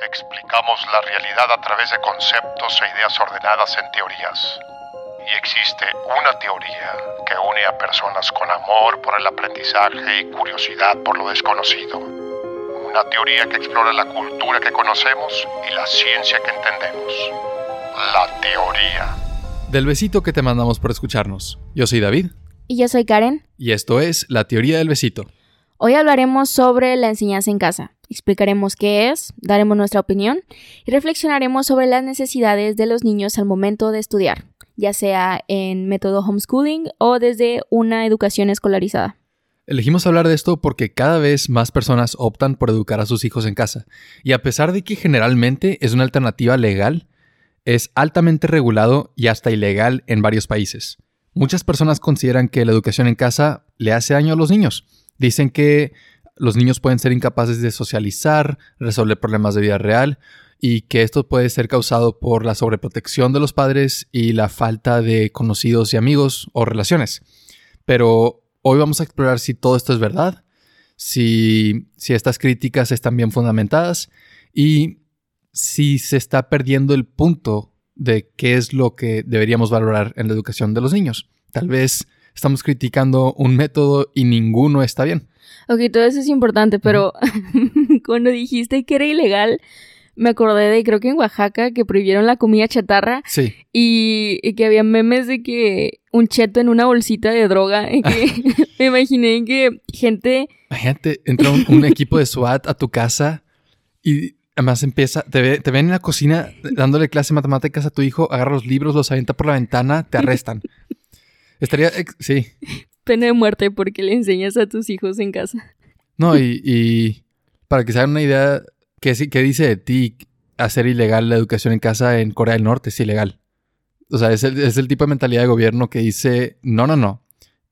Explicamos la realidad a través de conceptos e ideas ordenadas en teorías. Y existe una teoría que une a personas con amor por el aprendizaje y curiosidad por lo desconocido. Una teoría que explora la cultura que conocemos y la ciencia que entendemos. La teoría. Del besito que te mandamos por escucharnos. Yo soy David. Y yo soy Karen. Y esto es La teoría del besito. Hoy hablaremos sobre la enseñanza en casa. Explicaremos qué es, daremos nuestra opinión y reflexionaremos sobre las necesidades de los niños al momento de estudiar, ya sea en método homeschooling o desde una educación escolarizada. Elegimos hablar de esto porque cada vez más personas optan por educar a sus hijos en casa, y a pesar de que generalmente es una alternativa legal, es altamente regulado y hasta ilegal en varios países. Muchas personas consideran que la educación en casa le hace daño a los niños. Dicen que los niños pueden ser incapaces de socializar, resolver problemas de vida real y que esto puede ser causado por la sobreprotección de los padres y la falta de conocidos y amigos o relaciones. Pero hoy vamos a explorar si todo esto es verdad, si, si estas críticas están bien fundamentadas y si se está perdiendo el punto de qué es lo que deberíamos valorar en la educación de los niños. Tal vez estamos criticando un método y ninguno está bien. Ok, todo eso es importante, pero cuando dijiste que era ilegal, me acordé de, creo que en Oaxaca, que prohibieron la comida chatarra. Sí. Y, que había memes de que un cheto en una bolsita de droga. Y que me imaginé que gente... Imagínate, entra un, equipo de SWAT a tu casa y además empieza, te, te ven en la cocina dándole clase de matemáticas a tu hijo, agarra los libros, los avienta por la ventana, te arrestan. Estaría, sí. Pena de muerte porque le enseñas a tus hijos en casa. No, y, para que se hagan una idea, ¿qué, ¿qué dice de ti hacer ilegal la educación en casa en Corea del Norte? Es ilegal. O sea, es el, es el tipo de mentalidad de gobierno que dice, no, no, no.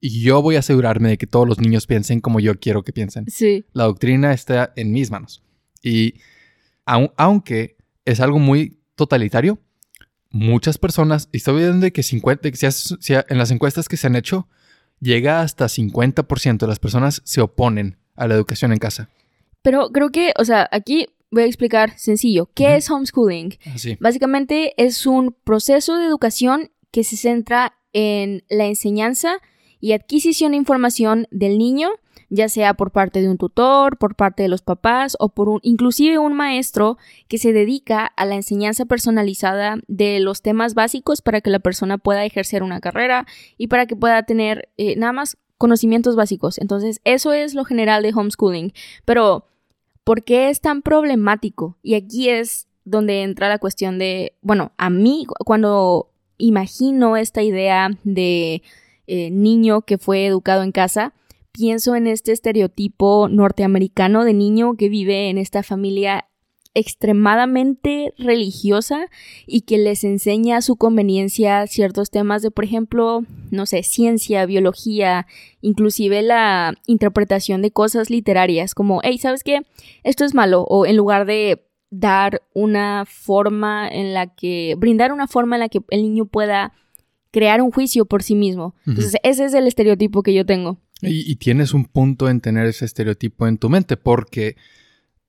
Y yo voy a asegurarme de que todos los niños piensen como yo quiero que piensen. Sí. La doctrina está en mis manos. Y aunque es algo muy totalitario, muchas personas, y estoy viendo que, 50, en las encuestas que se han hecho, llega hasta 50% de las personas se oponen a la educación en casa. Pero creo que, o sea, aquí voy a explicar sencillo. ¿Qué es homeschooling? Ah, Básicamente es un proceso de educación que se centra en la enseñanza y adquisición de información del niño ya sea por parte de un tutor, por parte de los papás o por un, inclusive un maestro que se dedica a la enseñanza personalizada de los temas básicos para que la persona pueda ejercer una carrera y para que pueda tener eh, nada más conocimientos básicos. Entonces, eso es lo general de homeschooling. Pero, ¿por qué es tan problemático? Y aquí es donde entra la cuestión de, bueno, a mí cuando imagino esta idea de eh, niño que fue educado en casa, pienso en este estereotipo norteamericano de niño que vive en esta familia extremadamente religiosa y que les enseña a su conveniencia ciertos temas de, por ejemplo, no sé, ciencia, biología, inclusive la interpretación de cosas literarias, como, hey, ¿sabes qué? Esto es malo, o en lugar de dar una forma en la que, brindar una forma en la que el niño pueda crear un juicio por sí mismo. Entonces, ese es el estereotipo que yo tengo. Y, tienes un punto en tener ese estereotipo en tu mente, porque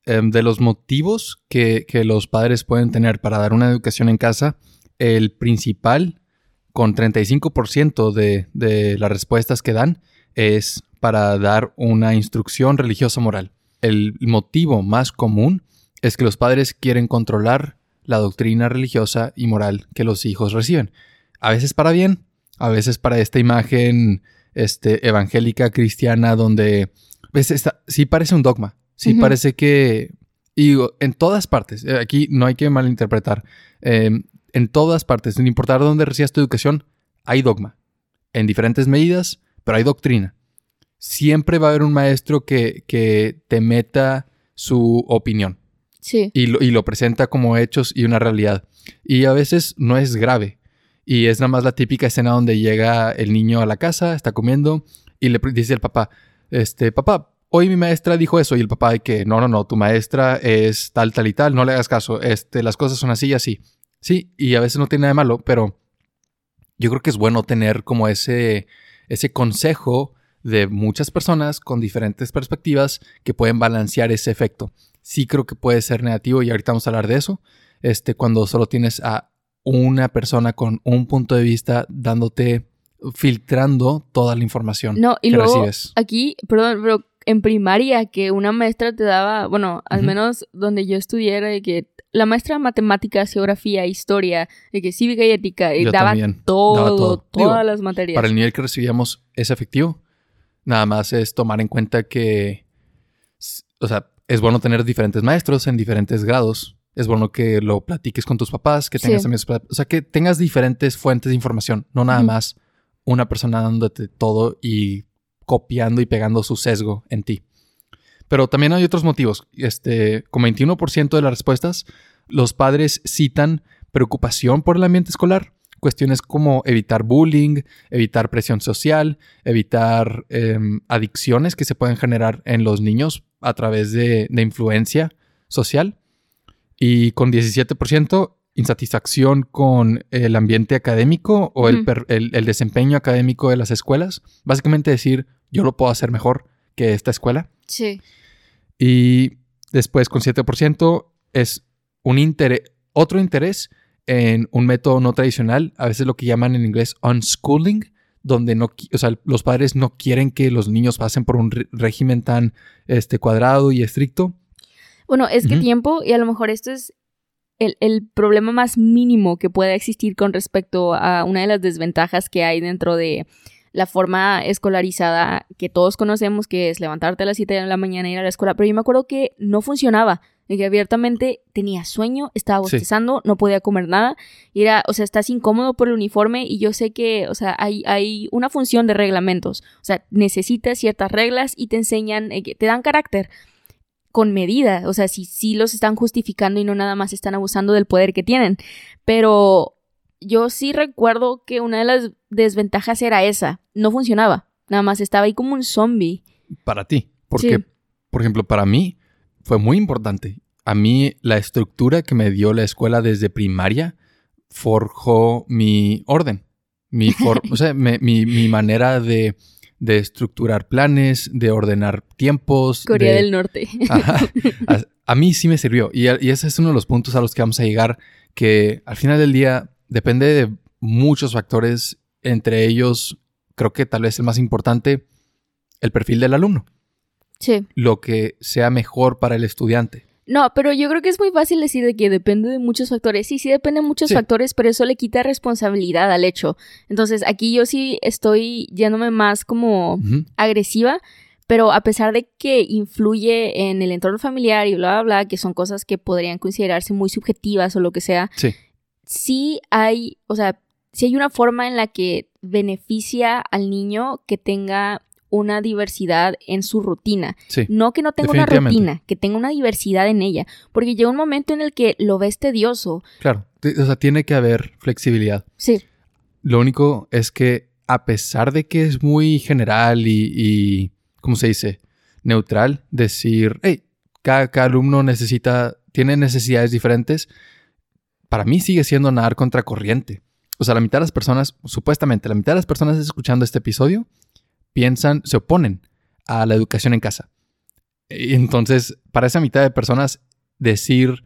em, de los motivos que, los padres pueden tener para dar una educación en casa, el principal, con 35% de, de las respuestas que dan, es para dar una instrucción religiosa moral. El motivo más común es que los padres quieren controlar la doctrina religiosa y moral que los hijos reciben. A veces para bien, a veces para esta imagen este, evangélica cristiana donde pues, sí parece un dogma, sí parece que, y en todas partes, eh, aquí no hay que malinterpretar, em, en todas partes, sin importar dónde recibas tu educación, hay dogma, en diferentes medidas, pero hay doctrina. Siempre va a haber un maestro que, que te meta su opinión. Sí. Y lo, y lo presenta como hechos y una realidad. Y a veces no es grave. Y es nada más la típica escena donde llega el niño a la casa, está comiendo y le dice al papá, este, papá, hoy mi maestra dijo eso y el papá que no, no, no, tu maestra es tal, tal y tal, no le hagas caso, este, las cosas son así y así. Sí, y a veces no tiene nada de malo, pero yo creo que es bueno tener como ese, ese consejo de muchas personas con diferentes perspectivas que pueden balancear ese efecto. sí creo que puede ser negativo y ahorita vamos a hablar de eso. Este, cuando solo tienes a una persona con un punto de vista dándote, filtrando toda la información No, y que luego recibes. aquí, perdón, pero en primaria que una maestra te daba, bueno, al menos donde yo estudié era de que la maestra de matemáticas, geografía, historia, de que cívica y ética, y Yo daba todo, daba todo. todas Digo, las materias. Para el nivel que recibíamos es efectivo. Nada más es tomar en cuenta que, o sea, es bueno tener diferentes maestros en diferentes grados. Es bueno que lo platiques con tus papás, que tengas Sí. amigos, o sea, que tengas diferentes fuentes de información, no nada más una persona dándote todo y copiando y pegando su sesgo en ti. Pero también hay otros motivos. Este, con 21% de las respuestas, los padres citan preocupación por el ambiente escolar. Cuestiones como evitar bullying, evitar presión social, evitar em, adicciones que se pueden generar en los niños a través de, de influencia social. Y con 17%, insatisfacción con el ambiente académico o el, per- el- el desempeño académico de las escuelas. Básicamente decir, yo lo puedo hacer mejor que esta escuela. Sí. Y después con 7% es un interés, otro interés en un método no tradicional, a veces lo que llaman en inglés unschooling, donde no, o sea, los padres no quieren que los niños pasen por un régimen tan este, cuadrado y estricto. Bueno, es que tiempo, y a lo mejor esto es el, el problema más mínimo que pueda existir con respecto a una de las desventajas que hay dentro de la forma escolarizada que todos conocemos, que es levantarte a las 7 de la mañana e ir a la escuela. Pero yo me acuerdo que no funcionaba. De que abiertamente tenía sueño, estaba Sí. bostezando, no podía comer nada. Y era, o sea, estás incómodo por el uniforme y yo sé que, o sea, hay, hay una función de reglamentos. O sea, necesitas ciertas reglas y te enseñan, eh, te dan carácter con medida, o sea, si sí los están justificando y no nada más están abusando del poder que tienen. Pero yo sí recuerdo que una de las desventajas era esa, no funcionaba, nada más estaba ahí como un zombie. Para ti. Porque, Sí. por ejemplo, para mí fue muy importante. A mí la estructura que me dio la escuela desde primaria forjó mi orden. Mi, for- o sea, me- mi, mi manera de, de estructurar planes, de ordenar tiempos. Corea de- del Norte. Ajá. A, a mí sí me sirvió. Y, a- y ese es uno de los puntos a los que vamos a llegar, que al final del día depende de muchos factores, entre ellos, creo que tal vez el más importante, el perfil del alumno, sí. lo que sea mejor para el estudiante. No, pero yo creo que es muy fácil decir de que depende de muchos factores. Sí, sí depende de muchos Sí. factores, pero eso le quita responsabilidad al hecho. Entonces, aquí yo sí estoy yéndome más como agresiva, pero a pesar de que influye en el entorno familiar y bla, bla, bla, que son cosas que podrían considerarse muy subjetivas o lo que sea, Sí, sí hay, o sea, sí hay una forma en la que beneficia al niño que tenga una diversidad en su rutina. sí. No que no tenga una rutina, que tenga una diversidad en ella. Porque llega un momento en el que lo ves tedioso. Claro. O sea, tiene que haber flexibilidad. Sí, Lo único es que a pesar de que es muy general y, y ¿cómo se dice? Neutral, decir, hey, cada, cada alumno necesita, tiene necesidades diferentes, para mí sigue siendo nadar contra corriente. O sea, la mitad de las personas, supuestamente, la mitad de las personas escuchando este episodio piensan, se oponen a la educación en casa. Entonces, para esa mitad de personas, decir,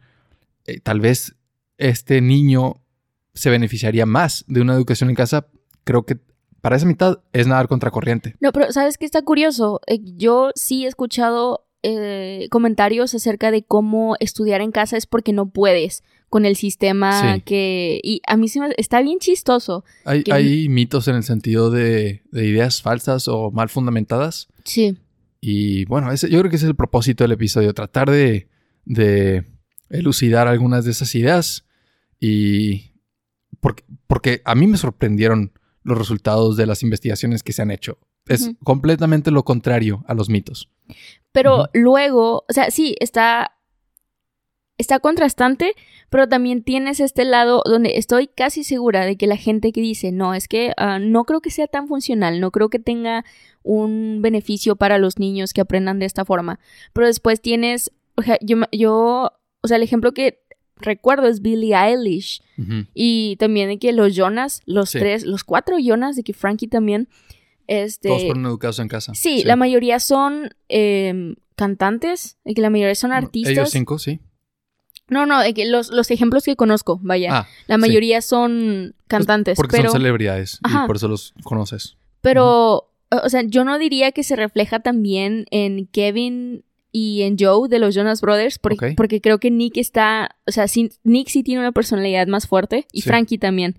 eh, tal vez este niño se beneficiaría más de una educación en casa, creo que para esa mitad es nadar contra corriente. No, pero ¿sabes qué está curioso? Eh, yo sí he escuchado eh, comentarios acerca de cómo estudiar en casa es porque no puedes con el sistema Sí. que... Y a mí sí me, está bien chistoso. Hay, Que- hay mitos en el sentido de, de ideas falsas o mal fundamentadas. Sí. Y bueno, ese, yo creo que ese es el propósito del episodio, tratar de, de elucidar algunas de esas ideas. Y porque, porque a mí me sorprendieron los resultados de las investigaciones que se han hecho. Es completamente lo contrario a los mitos. Pero luego, o sea, sí, está... Está contrastante, pero también tienes este lado donde estoy casi segura de que la gente que dice, no, es que ah, no creo que sea tan funcional, no creo que tenga un beneficio para los niños que aprendan de esta forma. Pero después tienes, o sea, yo, yo o sea, el ejemplo que recuerdo es Billie Eilish. Y también de que los Jonas, los Sí. tres, los cuatro Jonas, de que Frankie también, Este, Todos fueron educados en casa. Sí, la mayoría son eh, cantantes, y que la mayoría son artistas. Ellos cinco, sí. No, no, los, los ejemplos que conozco, vaya. Ah, la mayoría son cantantes. porque pero, son celebridades Ajá. y por eso los conoces. Pero, o sea, yo no diría que se refleja también en Kevin y en Joe de los Jonas Brothers, porque, porque creo que Nick está, o sea, sí- Nick sí tiene una personalidad más fuerte y Sí. Frankie también.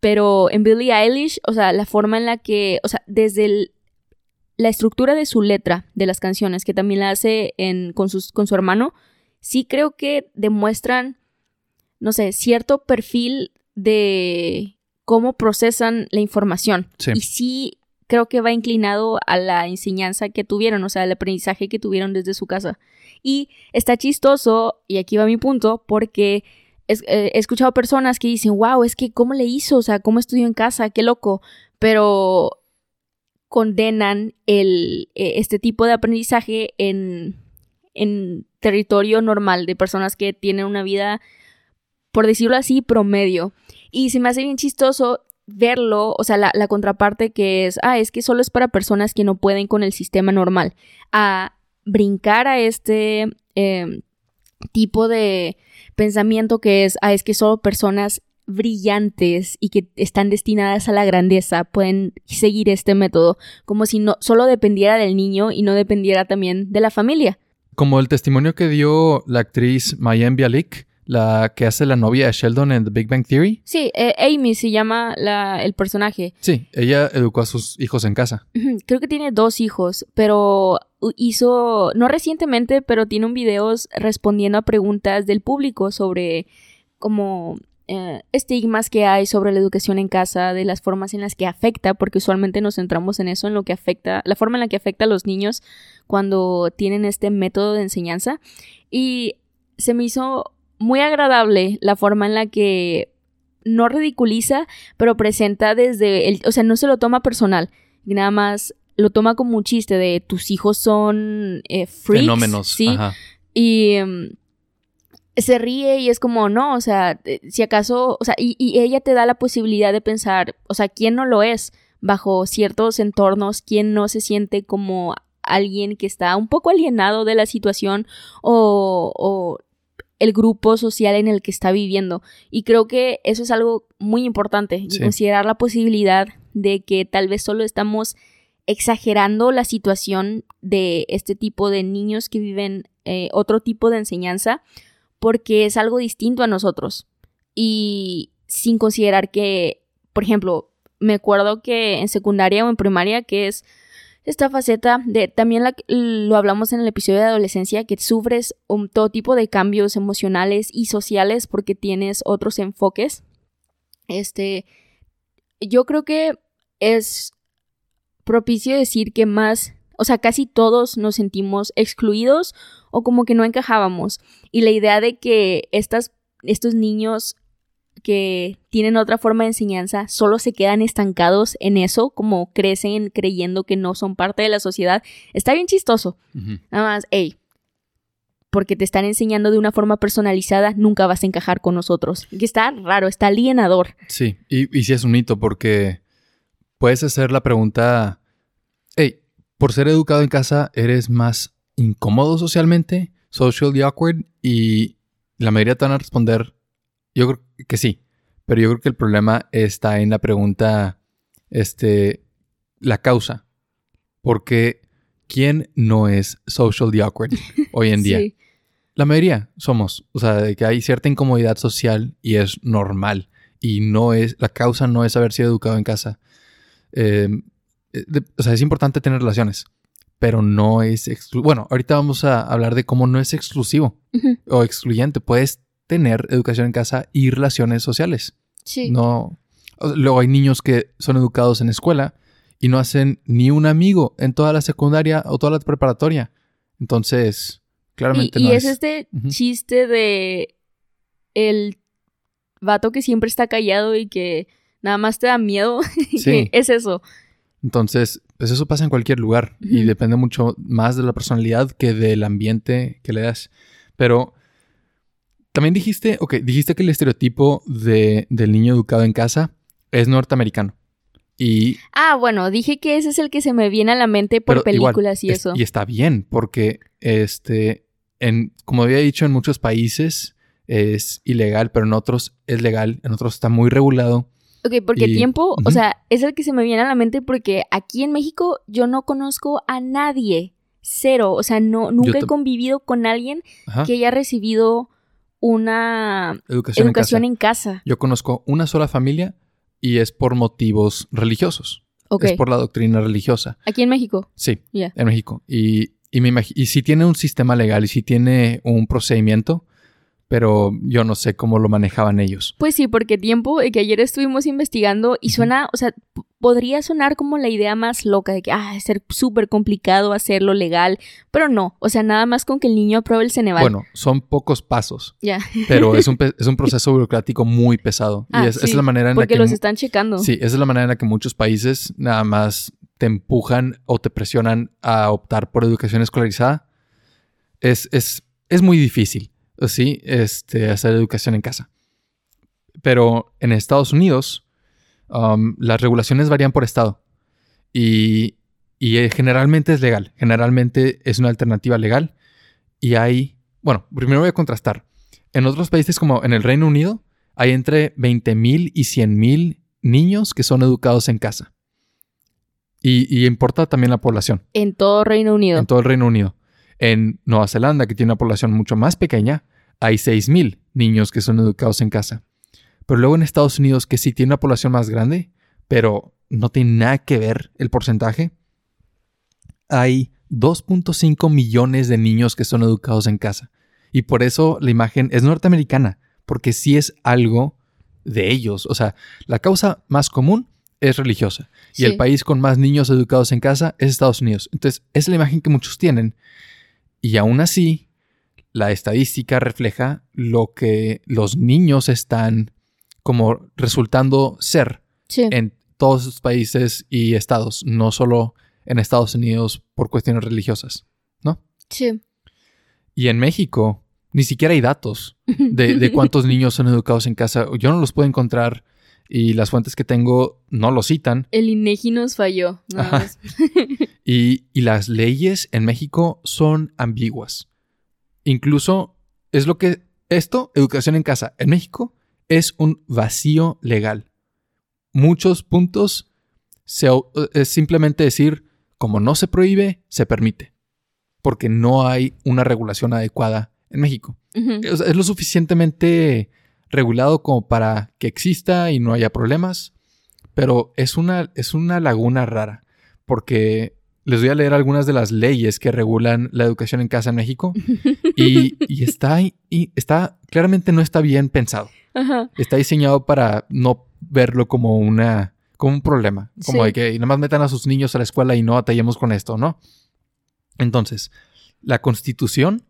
Pero en Billie Eilish, o sea, la forma en la que, o sea, desde el- la estructura de su letra de las canciones, que también la hace en, con, sus, con su hermano, sí creo que demuestran, no sé, cierto perfil de cómo procesan la información. Sí. Y sí creo que va inclinado a la enseñanza que tuvieron, o sea, al aprendizaje que tuvieron desde su casa. Y está chistoso, y aquí va mi punto, porque eh, he escuchado personas que dicen, wow, es que cómo le hizo, o sea, cómo estudió en casa, qué loco, pero condenan el, eh, este tipo de aprendizaje en, en territorio normal de personas que tienen una vida, por decirlo así, promedio. Y se me hace bien chistoso verlo, o sea, la, la contraparte que es, ah, es que solo es para personas que no pueden con el sistema normal, a brincar a este eh, tipo de pensamiento que es, ah, es que solo personas brillantes y que están destinadas a la grandeza pueden seguir este método, como si no solo dependiera del niño y no dependiera también de la familia. Como el testimonio que dio la actriz Mayim Bialik, la que hace la novia de Sheldon en The Big Bang Theory. Sí, eh, Amy se llama la, el personaje. Sí, ella educó a sus hijos en casa. Creo que tiene dos hijos, pero hizo, no recientemente, pero tiene un video respondiendo a preguntas del público sobre como eh, estigmas que hay sobre la educación en casa, de las formas en las que afecta, porque usualmente nos centramos en eso, en lo que afecta, la forma en la que afecta a los niños cuando tienen este método de enseñanza. Y se me hizo muy agradable la forma en la que no ridiculiza, pero presenta desde el, o sea, no se lo toma personal, nada más lo toma como un chiste de tus hijos son eh, freaks, Fenómenos. sí, Ajá. y mm, se ríe y es como, no, o sea, eh, si acaso, o sea, y, y ella te da la posibilidad de pensar, o sea, ¿quién no lo es bajo ciertos entornos? ¿Quién no se siente como alguien que está un poco alienado de la situación o, o el grupo social en el que está viviendo? Y creo que eso es algo muy importante, Sí. considerar la posibilidad de que tal vez solo estamos exagerando la situación de este tipo de niños que viven eh, otro tipo de enseñanza porque es algo distinto a nosotros y sin considerar que, por ejemplo, me acuerdo que en secundaria o en primaria que es esta faceta de también la- lo hablamos en el episodio de adolescencia que sufres un, todo tipo de cambios emocionales y sociales porque tienes otros enfoques. Este, yo creo que es propicio decir que más, o sea, casi todos nos sentimos excluidos o como que no encajábamos. Y la idea de que estas, estos niños que tienen otra forma de enseñanza solo se quedan estancados en eso, como crecen creyendo que no son parte de la sociedad, está bien chistoso. Nada más, hey, porque te están enseñando de una forma personalizada, nunca vas a encajar con nosotros. Que está raro, está alienador. Sí, y, y sí es un mito porque puedes hacer la pregunta, hey, por ser educado en casa, ¿eres más incómodo socialmente, socially awkward? Y la mayoría te van a responder, yo creo que sí, pero yo creo que el problema está en la pregunta, este, la causa. Porque ¿quién no es socially awkward hoy en día? Sí. La mayoría somos, o sea, de que hay cierta incomodidad social y es normal. Y no es, la causa no es haber sido educado en casa. Eh, de- o sea, es importante tener relaciones, pero no es exclu- Bueno, ahorita vamos a hablar de cómo no es exclusivo o excluyente. Puedes tener educación en casa y relaciones sociales. Sí. No. Luego hay niños que son educados en escuela y no hacen ni un amigo en toda la secundaria o toda la preparatoria. Entonces, Y, claramente y no es, es. este chiste de el vato que siempre está callado y que nada más te da miedo. Sí. es eso. Entonces, pues eso pasa en cualquier lugar y depende mucho más de la personalidad que del ambiente que le das. Pero también dijiste, ok, dijiste que el estereotipo de, del niño educado en casa es norteamericano. Y, Ah, bueno, dije que ese es el que se me viene a la mente por igual, películas y es- eso. y está bien, porque este, en, como había dicho, en muchos países es ilegal, pero en otros es legal, en otros está muy regulado. Ok, porque y- tiempo, o sea, es el que se me viene a la mente porque aquí en México yo no conozco a nadie. Cero. O sea, no, nunca he convivido con alguien Ajá. que haya recibido una Educación, educación en casa. en casa. Yo conozco una sola familia y es por motivos religiosos. Ok. Es por la doctrina religiosa. Aquí en México. Sí, Ya. en México. Y, y, me y si tiene un sistema legal y si tiene un procedimiento, pero yo no sé cómo lo manejaban ellos. Pues sí, porque tiempo eh, que ayer estuvimos investigando y suena, o sea, podría sonar como la idea más loca de que, ah, es ser súper complicado hacerlo legal, pero no, o sea, nada más con que el niño apruebe el Ceneval. Bueno, son pocos pasos, ya, pero es un, es un proceso burocrático muy pesado. Ah, y es, sí, es la manera en la porque que... los están checando. Sí, esa es la manera en la que muchos países nada más te empujan o te presionan a optar por educación escolarizada. Es, es, es muy difícil, sí, este, hacer educación en casa. Pero en Estados Unidos, um, las regulaciones varían por estado. Y, y, eh, generalmente es legal. Generalmente es una alternativa legal. Y hay, bueno, primero voy a contrastar. En otros países como en el Reino Unido, hay entre 20.000 y 100.000 niños que son educados en casa. Y, y importa también la población En todo Reino Unido. en todo el Reino Unido. En Nueva Zelanda, que tiene una población mucho más pequeña, hay 6.000 niños que son educados en casa. Pero luego en Estados Unidos, que sí tiene una población más grande, pero no tiene nada que ver el porcentaje, hay 2.5 millones de niños que son educados en casa. Y por eso la imagen es norteamericana, porque sí es algo de ellos. O sea, la causa más común es religiosa. Y el país con más niños educados en casa es Estados Unidos. Entonces, es la imagen que muchos tienen. Y aún así, la estadística refleja lo que los niños están como resultando ser Sí. en todos los países y estados, no solo en Estados Unidos por cuestiones religiosas, ¿no? sí. Y en México ni siquiera hay datos de, de cuántos niños son educados en casa. Yo no los puedo encontrar y las fuentes que tengo no lo citan. El INEGI nos falló. nada Ajá. más. Y, y las leyes en México son ambiguas. Incluso es lo que esto, educación en casa, en México es un vacío legal. Muchos puntos se au- es simplemente decir, como no se prohíbe, se permite. Porque no hay una regulación adecuada en México. Ujú. O sea, es lo suficientemente regulado como para que exista y no haya problemas, pero es una, es una laguna rara, porque les voy a leer algunas de las leyes que regulan la educación en casa en México y, y está, y está, claramente no está bien pensado. Ajá. Está diseñado para no verlo como una como un problema, como Sí. de que nada más metan a sus niños a la escuela y no batallemos con esto, ¿no? Entonces, la Constitución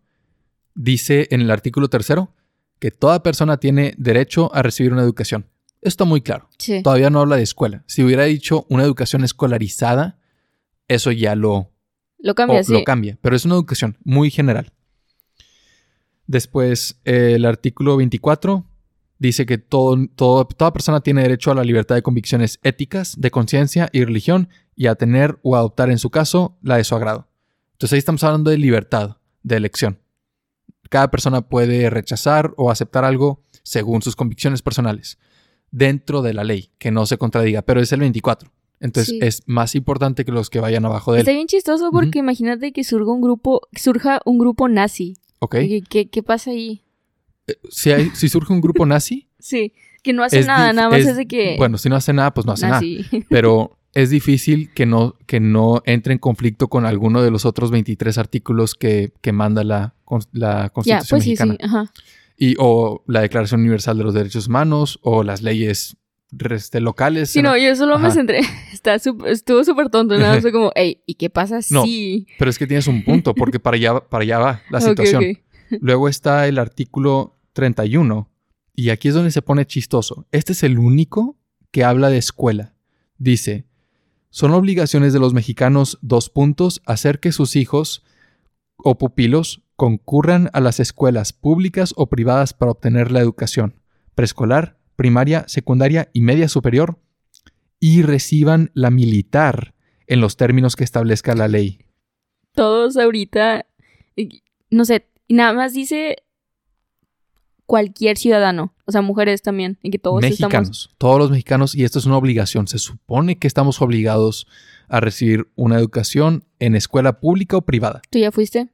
dice en el artículo tercero que toda persona tiene derecho a recibir una educación. Esto está muy claro. Sí. Todavía no habla de escuela. Si hubiera dicho una educación escolarizada, eso ya lo, Lo cambia, o sí. lo cambia, pero es una educación muy general. Después, eh, el artículo 24 dice que todo, todo- toda persona tiene derecho a la libertad de convicciones éticas, de conciencia y religión y a tener o adoptar en su caso la de su agrado. Entonces ahí estamos hablando de libertad de elección. Cada persona puede rechazar o aceptar algo según sus convicciones personales, dentro de la ley, que no se contradiga, pero es el 24. Entonces Sí. es más importante que los que vayan abajo de él. Está bien chistoso porque imagínate que surga un grupo, surja un grupo nazi. ¿Ok? ¿Qué, qué, qué pasa ahí? Si, hay- si surge un grupo nazi, Sí, que no hace nada, nada más es- es, de que bueno, si no hace nada, pues no hace nada. Pero es difícil que no, que no entre en conflicto con alguno de los otros 23 artículos que, que manda la, la Constitución pues sí, mexicana. sí, ajá. Y, o la Declaración Universal de los Derechos Humanos, o las leyes este, locales. Sí, no, yo solo me centré. Está sup- estuvo súper tonto. Nada más fue como, hey, ¿y qué pasa No, si? Pero es que tienes un punto, porque para allá, para allá va la situación. Luego está el artículo 31, y aquí es donde se pone chistoso. Este es el único que habla de escuela. Dice, son obligaciones de los mexicanos, dos puntos, hacer que sus hijos o pupilos concurran a las escuelas públicas o privadas para obtener la educación preescolar, primaria, secundaria y media superior y reciban la militar en los términos que establezca la ley. Todos ahorita, no sé, nada más dice cualquier ciudadano, o sea, mujeres también, y que todos mexicanos, estamos... todos los mexicanos, y esto es una obligación. Se supone que estamos obligados a recibir una educación en escuela pública o privada. ¿Tú ya fuiste?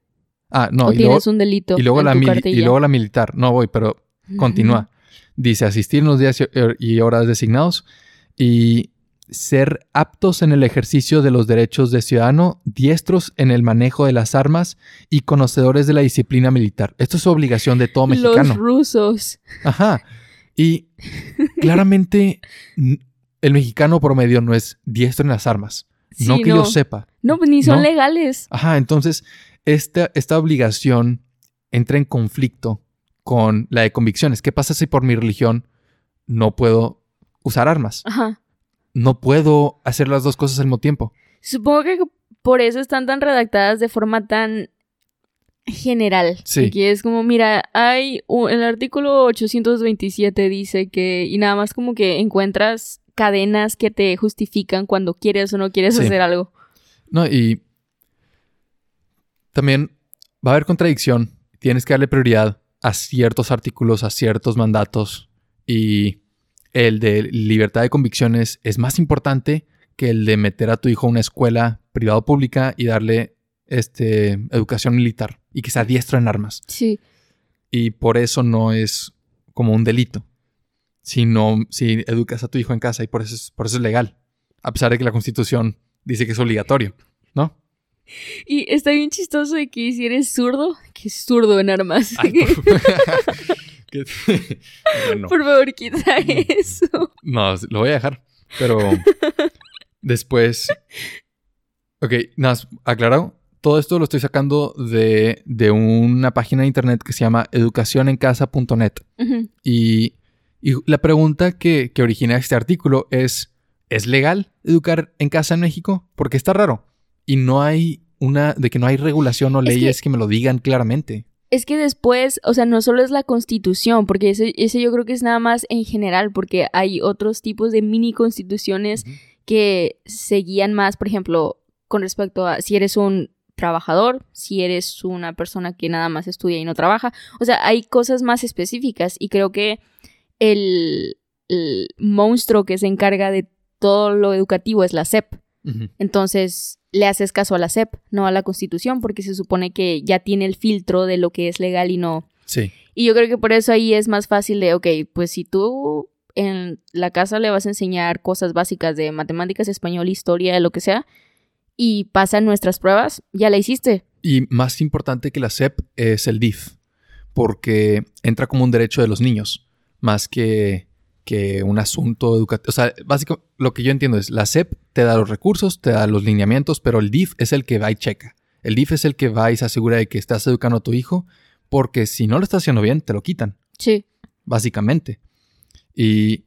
Ah, no, ¿O y luego, tienes un delito y luego en la tu mili- y cartilla? luego la militar. No voy, pero continúa. Dice asistir en los días y horas designados y ser aptos en el ejercicio de los derechos de ciudadano, diestros en el manejo de las armas y conocedores de la disciplina militar. Esto es obligación de todo mexicano. Los rusos. Ajá. Y claramente el mexicano promedio no es diestro en las armas. no que yo sepa. No, pues ni son No. legales. Ajá, entonces esta, esta obligación entra en conflicto con la de convicciones. ¿Qué pasa si por mi religión no puedo usar armas? Ajá. No puedo hacer las dos cosas al mismo tiempo. Supongo que por eso están tan redactadas de forma tan general. Sí. Que es como, mira, hay un- el artículo 827 dice que, y nada más como que encuentras cadenas que te justifican cuando quieres o no quieres Sí. hacer algo. No, y también va a haber contradicción. Tienes que darle prioridad a ciertos artículos, a ciertos mandatos. Y el de libertad de convicciones es más importante que el de meter a tu hijo a una escuela privada o pública y darle este, educación militar y que sea diestro en armas. Sí. Y por eso no es como un delito, sino si educas a tu hijo en casa y por eso es, por eso es legal, a pesar de que la constitución dice que es obligatorio, ¿no? Y está bien chistoso de que si eres zurdo, que es zurdo en armas. Ay, por, que- bueno, Por favor, quita eso. no, lo voy a dejar. Pero después. Ok, nada, aclarado. Todo esto lo estoy sacando de, de una página de internet que se llama educacionencasa.net. Y, y la pregunta que, que origina este artículo es: ¿es legal educar en casa en México? Porque está raro. Y no hay una. de que no hay regulación o Es que- leyes que me lo digan claramente. Es que después, o sea, no solo es la constitución, porque ese, ese yo creo que es nada más en general, porque hay otros tipos de mini constituciones que se guían más, por ejemplo, con respecto a si eres un trabajador, si eres una persona que nada más estudia y no trabaja. O sea, hay cosas más específicas y creo que el, el monstruo que se encarga de todo lo educativo es la SEP. Entonces, le haces caso a la SEP, no a la Constitución, porque se supone que ya tiene el filtro de lo que es legal y no. Sí. Y yo creo que por eso ahí es más fácil de, ok, pues si tú en la casa le vas a enseñar cosas básicas de matemáticas, español, historia, lo que sea, y pasan nuestras pruebas, ya la hiciste. Y más importante que la SEP es el DIF, porque entra como un derecho de los niños, más que, que un asunto educativo. O sea, básicamente lo que yo entiendo es, la SEP te da los recursos, te da los lineamientos, pero el DIF es el que va y checa. El DIF es el que va y se asegura de que estás educando a tu hijo, porque si no lo estás haciendo bien, te lo quitan, Sí. básicamente. Y,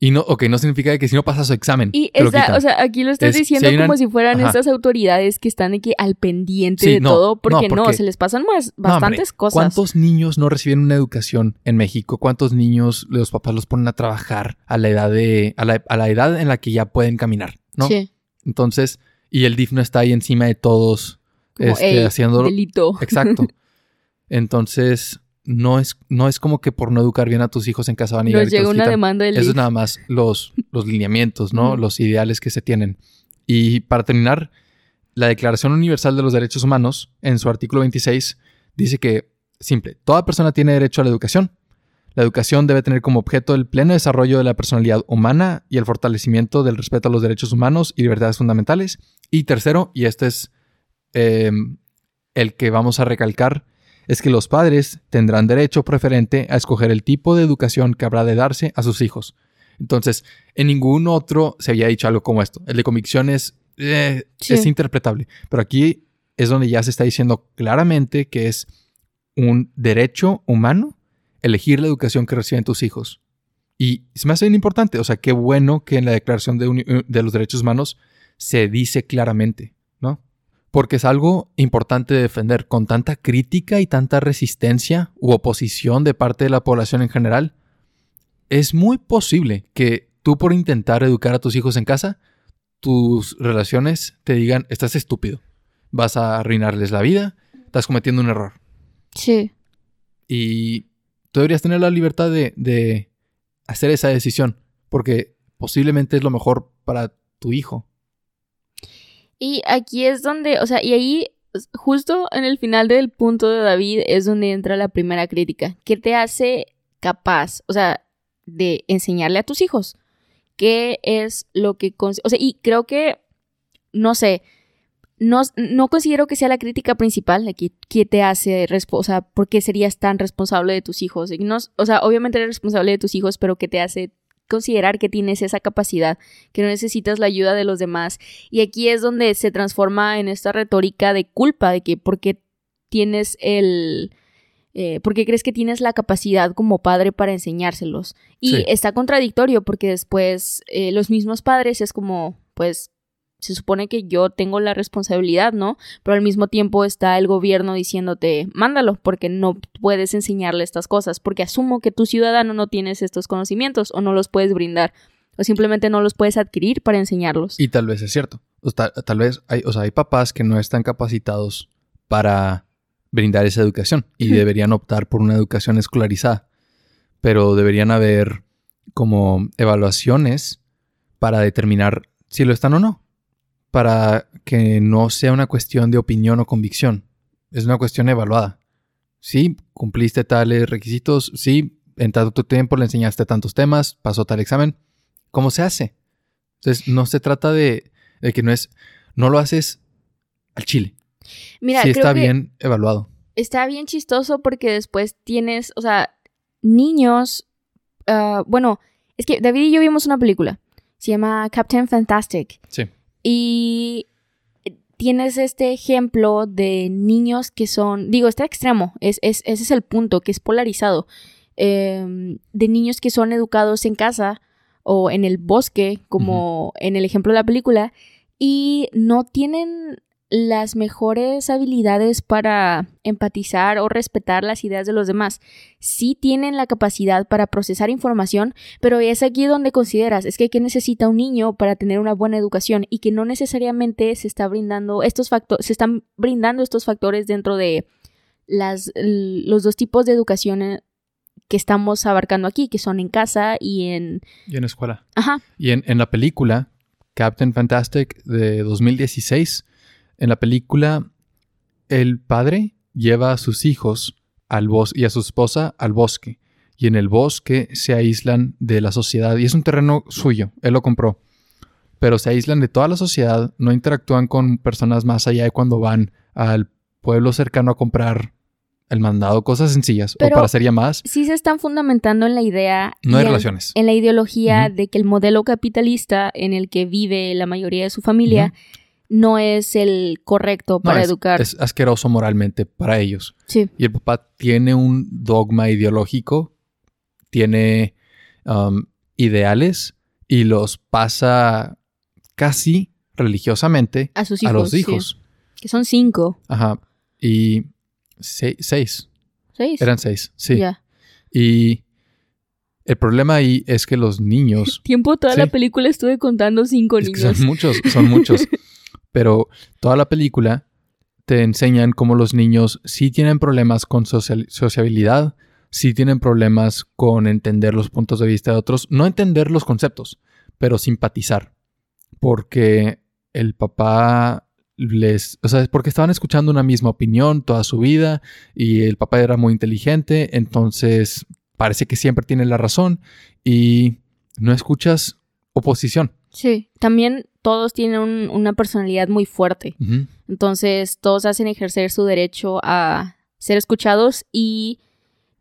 y no, ok, no significa que si no pasas su examen, Y esa, o sea, aquí lo estás Es- diciendo una- como si fueran Ajá. estas autoridades que están aquí al pendiente Sí, de no, todo, porque no, se les pasan más, hombre, bastantes cosas. ¿Cuántos niños no reciben una educación en México? ¿Cuántos niños los papás los ponen a trabajar a la edad de a la, a la edad en la que ya pueden caminar, ¿no? Sí, Entonces, y el DIF no está ahí encima de todos como, este, "Ey, haciendo delito. exacto. Entonces, no es no es como que por no educar bien a tus hijos en casa van a llegar Nos llega una demanda del Eso es nada más los, los lineamientos, ¿no? Los ideales que se tienen. Y para terminar, la Declaración Universal de los Derechos Humanos, en su artículo 26, dice que, simple, toda persona tiene derecho a la educación. La educación debe tener como objeto el pleno desarrollo de la personalidad humana y el fortalecimiento del respeto a los derechos humanos y libertades fundamentales. Y tercero, y este es eh, el que vamos a recalcar, es que los padres tendrán derecho preferente a escoger el tipo de educación que habrá de darse a sus hijos. Entonces, en ningún otro se había dicho algo como esto. El de convicciones eh, Sí. es interpretable, pero aquí es donde ya se está diciendo claramente que es un derecho humano elegir la educación que reciben tus hijos. Y se me hace bien importante, o sea, qué bueno que en la Declaración de, de los Derechos Humanos se dice claramente. Porque es algo importante de defender. Con tanta crítica y tanta resistencia u oposición de parte de la población en general, es muy posible que tú por intentar educar a tus hijos en casa, tus relaciones te digan, estás estúpido, vas a arruinarles la vida, estás cometiendo un error. Sí. Y tú deberías tener la libertad de, de hacer esa decisión, porque posiblemente es lo mejor para tu hijo. Y aquí es donde, o sea, y ahí, justo en el final del punto de David, es donde entra la primera crítica. ¿Qué te hace capaz, o sea, de enseñarle a tus hijos? ¿Qué es lo que... O sea, y creo que, no sé, no, no considero que sea la crítica principal aquí, ¿qué te hace, o sea, por qué serías tan responsable de tus hijos? No, o sea, obviamente eres responsable de tus hijos, pero ¿qué te hace considerar que tienes esa capacidad, que no necesitas la ayuda de los demás. Y aquí es donde se transforma en esta retórica de culpa, de que porque tienes el... Eh, porque crees que tienes la capacidad como padre para enseñárselos. Y está contradictorio porque después eh, los mismos padres es como, pues se supone que yo tengo la responsabilidad, ¿no? Pero al mismo tiempo está el gobierno diciéndote, mándalo, porque no puedes enseñarle estas cosas, porque asumo que tu ciudadano no tienes estos conocimientos o no los puedes brindar, o simplemente no los puedes adquirir para enseñarlos. Y tal vez es cierto. O tal, vez hay, o sea, hay papás que no están capacitados para brindar esa educación y deberían optar por una educación escolarizada. Pero deberían haber como evaluaciones para determinar si lo están o no para que no sea una cuestión de opinión o convicción. Es una cuestión evaluada. Sí, cumpliste tales requisitos, sí, en tanto tiempo le enseñaste tantos temas, pasó tal examen. ¿Cómo se hace? Entonces, no se trata de, que no es, no lo haces al chile. Mira, sí está bien evaluado. Está bien chistoso porque después tienes, o sea, niños, ah, bueno, es que David y yo vimos una película, se llama Captain Fantastic. Sí. Y tienes este ejemplo de niños que son, digo, está extremo, es, ese es el punto, que es polarizado, em, de niños que son educados en casa o en el bosque, como en el ejemplo de la película, y no tienen las mejores habilidades para empatizar o respetar las ideas de los demás. Sí tienen la capacidad para procesar información, pero es aquí donde consideras, es que ¿qué necesita un niño para tener una buena educación? Y que no necesariamente se está brindando estos factores, se están brindando estos factores dentro de las, los dos tipos de educación eh, que estamos abarcando aquí, que son en casa y en... Y en escuela. Ajá. Y en, en la película Captain Fantastic de 2016 en la película, el padre lleva a sus hijos al bosque y a su esposa al bosque. Y en el bosque se aíslan de la sociedad. Y es un terreno suyo, él lo compró. Pero se aíslan de toda la sociedad, no interactúan con personas más allá de cuando van al pueblo cercano a comprar el mandado, cosas sencillas. o para ser más. Sí se están fundamentando en la idea. No hay relaciones. En la ideología de que el modelo capitalista en el que vive la mayoría de su familia no es el correcto para educar. Es asqueroso moralmente para ellos. Sí. Y el papá tiene un dogma ideológico, tiene um, ideales y los pasa casi religiosamente a, sus hijos, a los hijos. Que son cinco. Ajá. Y seis. ¿Seis? Eran seis, sí. Ya. Y el problema ahí es que los niños... Tiempo toda la película estuve contando cinco niños. son muchos, son muchos. Pero toda la película te enseñan cómo los niños sí tienen problemas con sociabilidad, sí tienen problemas con entender los puntos de vista de otros, no entender los conceptos, pero simpatizar. Porque el papá les, o sea, es porque estaban escuchando una misma opinión toda su vida y el papá era muy inteligente, entonces parece que siempre tiene la razón y no escuchas oposición. Sí, también todos tienen una personalidad muy fuerte. Entonces, todos hacen ejercer su derecho a ser escuchados y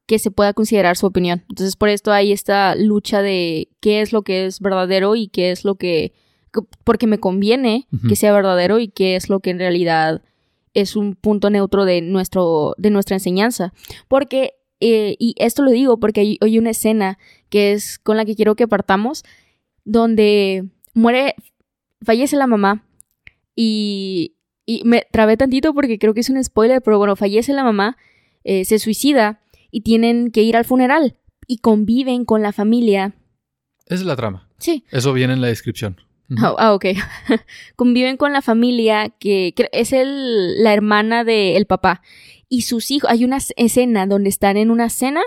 que se pueda considerar su opinión. Entonces, por esto hay esta lucha de qué es lo que es verdadero y qué es lo que... porque me conviene que sea verdadero y qué es lo que en realidad es un punto neutro de, nuestro, de nuestra enseñanza. Porque, eh, y esto lo digo porque hay, hay una escena que es con la que quiero que partamos, donde muere, fallece la mamá y, y me trabé tantito porque creo que es un spoiler, pero bueno, fallece la mamá, eh, se suicida y tienen que ir al funeral y conviven con la familia. Esa es la trama. Sí. Eso viene en la descripción. Ah, ah, ok. Conviven con la familia que, que es el, la hermana del papá. Y sus hijos, hay una escena donde están en una cena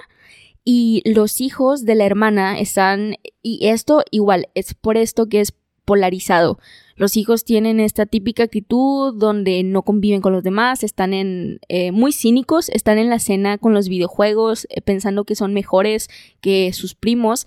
y los hijos de la hermana están, y esto igual, es por esto que es polarizado. Los hijos tienen esta típica actitud donde no conviven con los demás, están en eh, muy cínicos, están en la cena con los videojuegos, eh, pensando que son mejores que sus primos.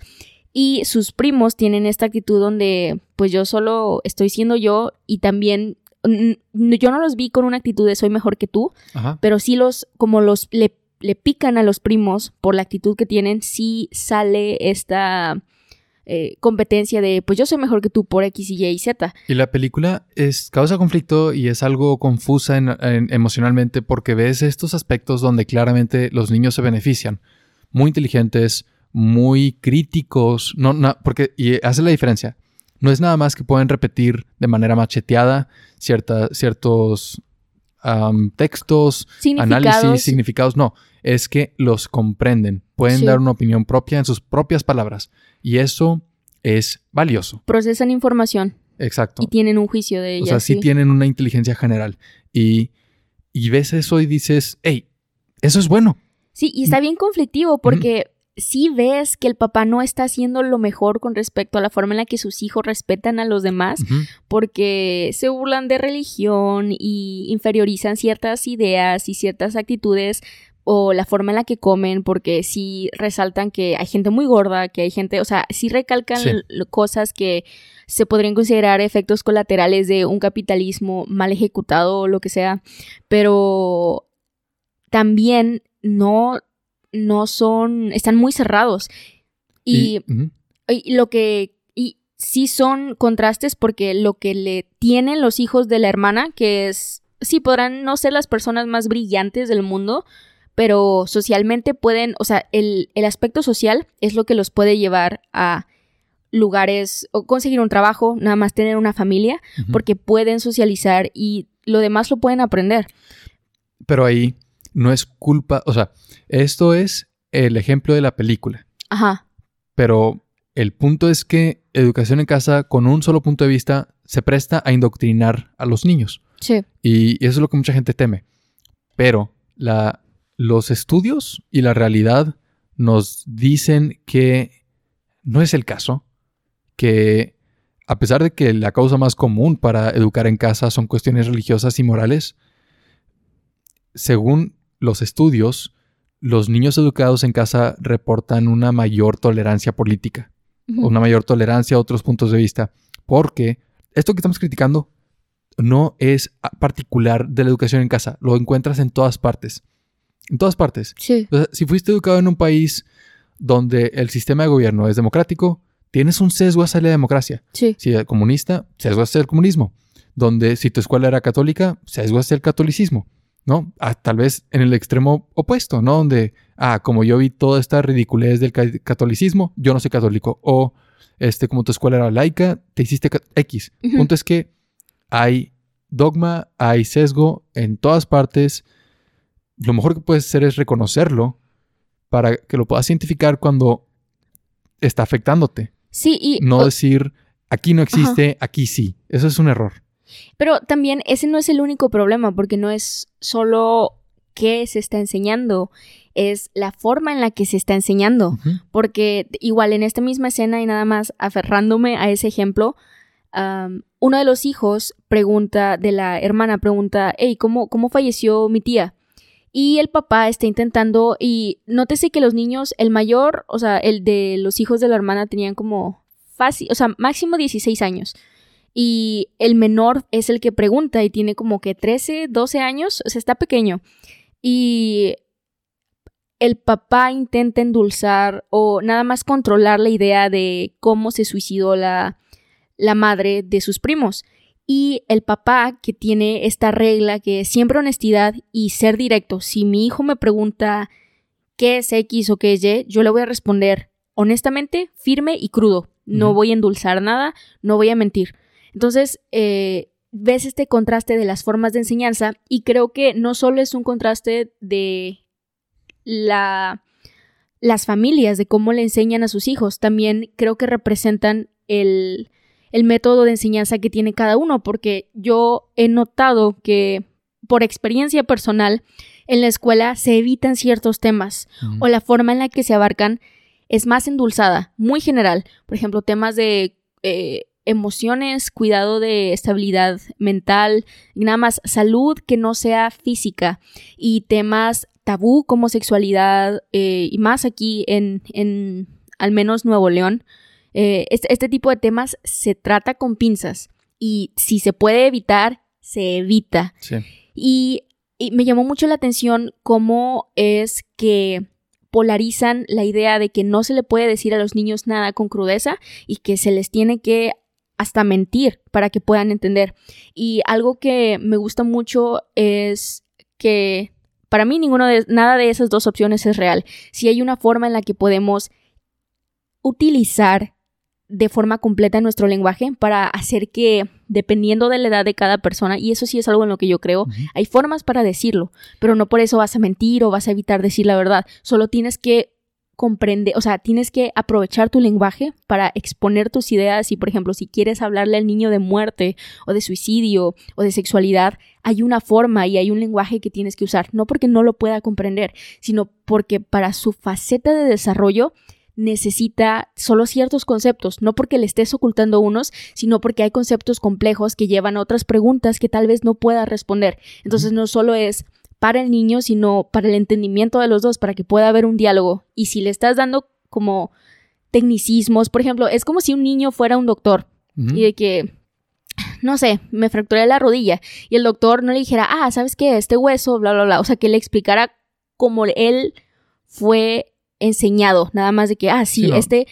Y sus primos tienen esta actitud donde, pues yo solo estoy siendo yo y también yo no los vi con una actitud de soy mejor que tú, Ajá. pero sí los, como los le, le pican a los primos por la actitud que tienen, sí sale esta eh, competencia de, pues yo soy mejor que tú por X, Y y Z. Y la película es causa conflicto y es algo confusa en- en- emocionalmente porque ves estos aspectos donde claramente los niños se benefician. Muy inteligentes, muy críticos, no, no, porque y hace la diferencia. No es nada más que pueden repetir de manera macheteada ciertos textos, Significados. análisis, significados. No, es que los comprenden. Pueden Sí. dar una opinión propia en sus propias palabras. Y eso es valioso. procesan información Exacto. y tienen un juicio de O ella. sea, sí, tienen una inteligencia general. Y, y ves eso y dices, hey, eso es bueno. Sí, y está bien conflictivo porque sí ves que el papá no está haciendo lo mejor con respecto a la forma en la que sus hijos respetan a los demás, porque se burlan de religión y inferiorizan ciertas ideas y ciertas actitudes o la forma en la que comen, porque sí resaltan que hay gente muy gorda, que hay gente, o sea, sí recalcan Sí. cosas que se podrían considerar efectos colaterales de un capitalismo mal ejecutado o lo que sea, pero también no, no son, están muy cerrados. Y, lo que, y sí son contrastes porque lo que le tienen los hijos de la hermana, que es, sí podrán no ser las personas más brillantes del mundo, pero socialmente pueden, o sea, el, el aspecto social es lo que los puede llevar a lugares o conseguir un trabajo, nada más tener una familia, porque pueden socializar y lo demás lo pueden aprender. Pero ahí no es culpa, o sea, esto es el ejemplo de la película. Ajá, Pero el punto es que educación en casa con un solo punto de vista se presta a indoctrinar a los niños. sí, Y eso es lo que mucha gente teme. Pero la, los estudios y la realidad nos dicen que no es el caso, que a pesar de que la causa más común para educar en casa son cuestiones religiosas y morales, según los estudios, los niños educados en casa reportan una mayor tolerancia política una mayor tolerancia a otros puntos de vista. Porque esto que estamos criticando no es particular de la educación en casa, lo encuentras en todas partes. En todas partes. sí, O sea, si fuiste educado en un país donde el sistema de gobierno es democrático, tienes un sesgo hacia la democracia. sí, Si es comunista, sesgo hacia el comunismo. Donde si tu escuela era católica, sesgo hacia el catolicismo. ¿No? Ah, tal vez en el extremo opuesto, ¿no? Donde, ah, como yo vi toda esta ridiculez del ca- catolicismo, yo no soy católico. O, este, como tu escuela era laica, te hiciste X. Ujú. Punto es que hay dogma, hay sesgo en todas partes. Lo mejor que puedes hacer es reconocerlo para que lo puedas identificar cuando está afectándote. sí, y No decir, aquí no existe, aquí sí. Eso es un error. Pero también ese no es el único problema, porque no es solo qué se está enseñando, es la forma en la que se está enseñando. Porque igual en esta misma escena y nada más aferrándome a ese ejemplo, uno de los hijos pregunta, de la hermana pregunta, hey, ¿cómo, ¿cómo falleció mi tía? Y el papá está intentando, y nótese que los niños, el mayor, o sea, el de los hijos de la hermana tenían como fácil, o sea, máximo 16 años. Y el menor es el que pregunta y tiene como que 13, 12 años, o sea, está pequeño. Y el papá intenta endulzar o nada más controlar la idea de cómo se suicidó la, la madre de sus primos. Y el papá que tiene esta regla que es siempre honestidad y ser directo. Si mi hijo me pregunta qué es X o qué es Y, yo le voy a responder honestamente, firme y crudo. No voy a endulzar nada, no voy a mentir. Entonces, eh, ves este contraste de las formas de enseñanza y creo que no solo es un contraste de la, las familias, de cómo le enseñan a sus hijos, también creo que representan el, el método de enseñanza que tiene cada uno, porque yo he notado que por experiencia personal, en la escuela se evitan ciertos temas o la forma en la que se abarcan es más endulzada, muy general. Por ejemplo, temas de eh, emociones, cuidado de estabilidad mental, nada más salud que no sea física y temas tabú como sexualidad eh, y más aquí en, en, al menos Nuevo León. Eh, este, este tipo de temas se trata con pinzas y si se puede evitar, se evita. Y, y me llamó mucho la atención cómo es que polarizan la idea de que no se le puede decir a los niños nada con crudeza y que se les tiene que hasta mentir para que puedan entender. Y algo que me gusta mucho es que para mí ninguno de nada de esas dos opciones es real. Si hay una forma en la que podemos utilizar de forma completa nuestro lenguaje para hacer que, dependiendo de la edad de cada persona, y eso sí es algo en lo que yo creo, hay formas para decirlo, pero no por eso vas a mentir o vas a evitar decir la verdad, solo tienes que comprender, o sea, tienes que aprovechar tu lenguaje para exponer tus ideas y, por ejemplo, si quieres hablarle al niño de muerte o de suicidio o de sexualidad, hay una forma y hay un lenguaje que tienes que usar, no porque no lo pueda comprender, sino porque para su faceta de desarrollo necesita solo ciertos conceptos, no porque le estés ocultando unos, sino porque hay conceptos complejos que llevan a otras preguntas que tal vez no pueda responder. Entonces no solo es para el niño, sino para el entendimiento de los dos, para que pueda haber un diálogo. Y si le estás dando como tecnicismos, por ejemplo, es como si un niño fuera un doctor y de que, no sé, me fracturé la rodilla y el doctor no le dijera, ah, ¿sabes qué? Este hueso, bla, bla, bla. O sea, que le explicara cómo él fue enseñado, nada más de que, ah, sí, este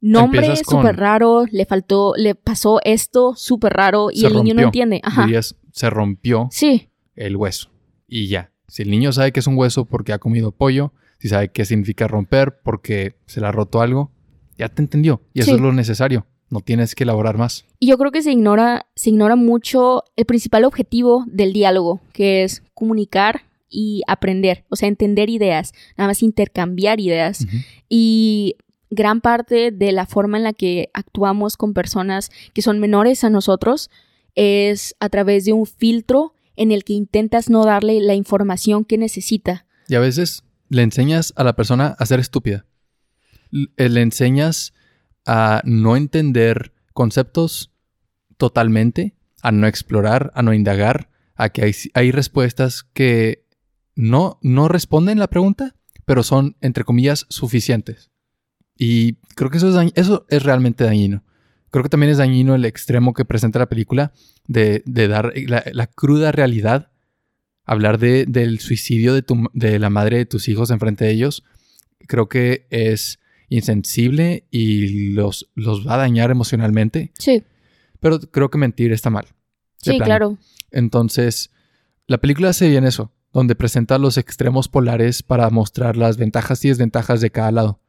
nombre súper raro, le faltó, le pasó esto súper raro y el niño no entiende. Ajá. se rompió sí. el hueso y ya. Si el niño sabe que es un hueso porque ha comido pollo, si sabe qué significa romper porque se le ha roto algo, ya te entendió. Y eso es lo necesario. No tienes que elaborar más. Y yo creo que se ignora, se ignora mucho el principal objetivo del diálogo, que es comunicar y aprender, o sea, entender ideas, nada más intercambiar ideas. Y gran parte de la forma en la que actuamos con personas que son menores a nosotros es a través de un filtro en el que intentas no darle la información que necesita. Y a veces le enseñas a la persona a ser estúpida. Le enseñas a no entender conceptos totalmente, a no explorar, a no indagar, a que hay, hay respuestas que no, no responden la pregunta, pero son, entre comillas, suficientes. Y creo que eso es, eso es realmente dañino. Creo que también es dañino el extremo que presenta la película de, dar la, cruda realidad, hablar de, del suicidio de, tu, de la madre de tus hijos enfrente de ellos. Creo que es insensible y los, los va a dañar emocionalmente. Sí. Pero creo que mentir está mal. Sí, claro. Entonces, la película hace bien eso donde presenta los extremos polares para mostrar las ventajas y desventajas de cada lado.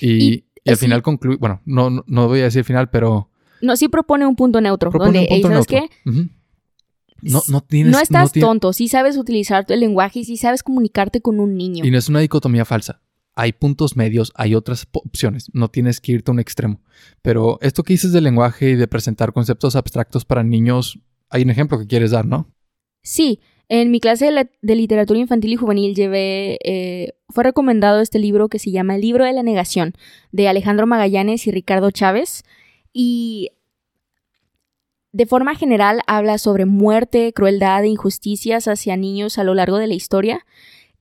Y, al final concluye, bueno, no, no, voy a decir final, pero... No, sí propone un punto neutro, donde, un ¿sabes qué? No, no, tienes, no estás tonto, sí sabes utilizar el lenguaje y sí sabes comunicarte con un niño. Y no es una dicotomía falsa. Hay puntos medios, hay otras opciones, no tienes que irte a un extremo. Pero esto que dices del lenguaje y de presentar conceptos abstractos para niños, hay un ejemplo que quieres dar, ¿no? Sí, en mi clase de, literatura infantil y juvenil llevé, eh, fue recomendado este libro que se llama El libro de la negación, de Alejandro Magallanes y Ricardo Chávez. Y de forma general habla sobre muerte, crueldad e injusticias hacia niños a lo largo de la historia.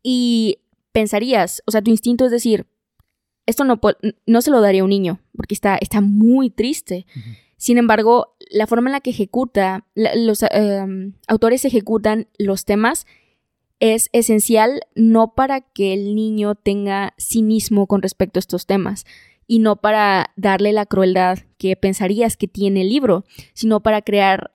Y pensarías, o sea, tu instinto es decir, esto no, no se lo daría a un niño, porque está, está muy triste. Sin embargo, la forma en la que ejecuta, los em, autores ejecutan los temas es esencial no para que el niño tenga cinismo con respecto a estos temas y no para darle la crueldad que pensarías que tiene el libro, sino para crear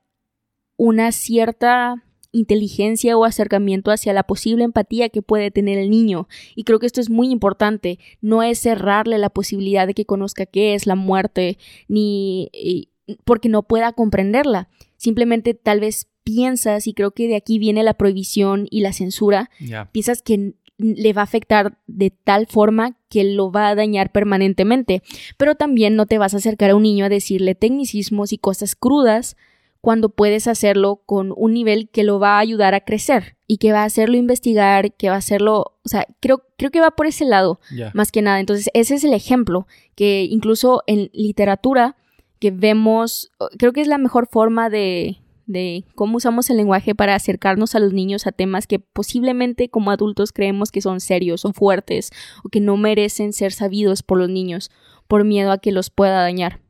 una cierta inteligencia o acercamiento hacia la posible empatía que puede tener el niño. Y creo que esto es muy importante. No es cerrarle la posibilidad de que conozca qué es la muerte, ni porque no pueda comprenderla. Simplemente tal vez piensas, y creo que de aquí viene la prohibición y la censura, piensas que le va a afectar de tal forma que lo va a dañar permanentemente. Pero también no te vas a acercar a un niño a decirle tecnicismos y cosas crudas cuando puedes hacerlo con un nivel que lo va a ayudar a crecer y que va a hacerlo investigar, que va a hacerlo, o sea, creo, creo que va por ese lado, más que nada. Entonces, ese es el ejemplo que incluso en literatura que vemos, creo que es la mejor forma de, de cómo usamos el lenguaje para acercarnos a los niños a temas que posiblemente como adultos creemos que son serios o fuertes o que no merecen ser sabidos por los niños por miedo a que los pueda dañar.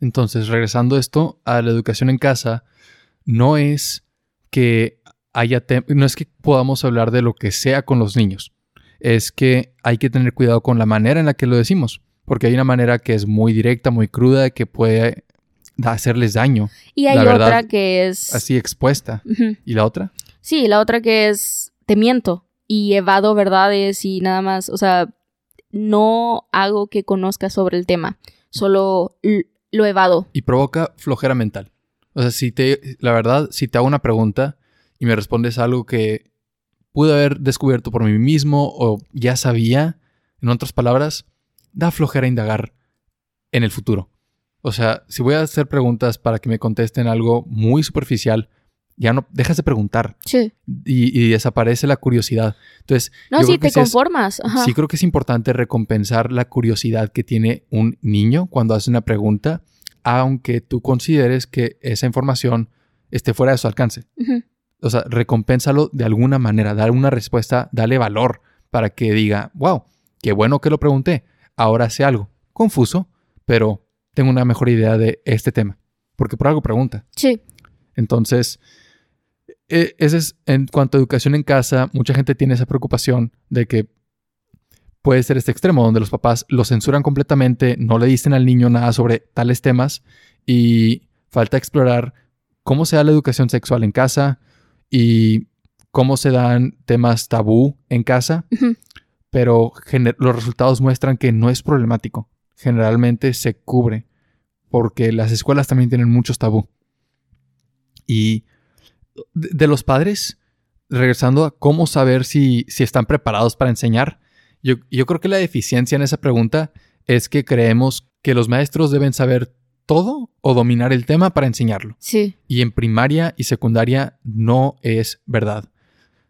Entonces, regresando esto a la educación en casa, no es que haya no es que podamos hablar de lo que sea con los niños, es que hay que tener cuidado con la manera en la que lo decimos, porque hay una manera que es muy directa, muy cruda, que puede hacerles daño. Y hay otra que es... Así expuesta. ¿Y la otra? Sí, la otra que es te miento y evado verdades y nada más, o sea, no hago que conozca sobre el tema, solo lo evado. Y provoca flojera mental. O sea, si te, la verdad, si te hago una pregunta y me respondes algo que pude haber descubierto por mí mismo o ya sabía, en otras palabras, da flojera indagar en el futuro. O sea, si voy a hacer preguntas para que me contesten algo muy superficial, ya no dejas de preguntar. Sí. Y, desaparece la curiosidad. Entonces. No, sí, te conformas. Sí, creo que es importante recompensar la curiosidad que tiene un niño cuando hace una pregunta, aunque tú consideres que esa información esté fuera de su alcance. O sea, recompénsalo de alguna manera, dar una respuesta, dale valor para que diga, wow, qué bueno que lo pregunté, ahora sé algo. Confuso, pero tengo una mejor idea de este tema. Porque por algo pregunta. Sí. Entonces, e, ese es en cuanto a educación en casa, mucha gente tiene esa preocupación de que puede ser este extremo, donde los papás lo censuran completamente, no le dicen al niño nada sobre tales temas y falta explorar cómo se da la educación sexual en casa y cómo se dan temas tabú en casa, pero los resultados muestran que no es problemático generalmente se cubre porque las escuelas también tienen muchos tabú. Y de, los padres, regresando a cómo saber si, si están preparados para enseñar, yo, yo, creo que la deficiencia en esa pregunta es que creemos que los maestros deben saber todo o dominar el tema para enseñarlo. Sí. Y en primaria y secundaria no es verdad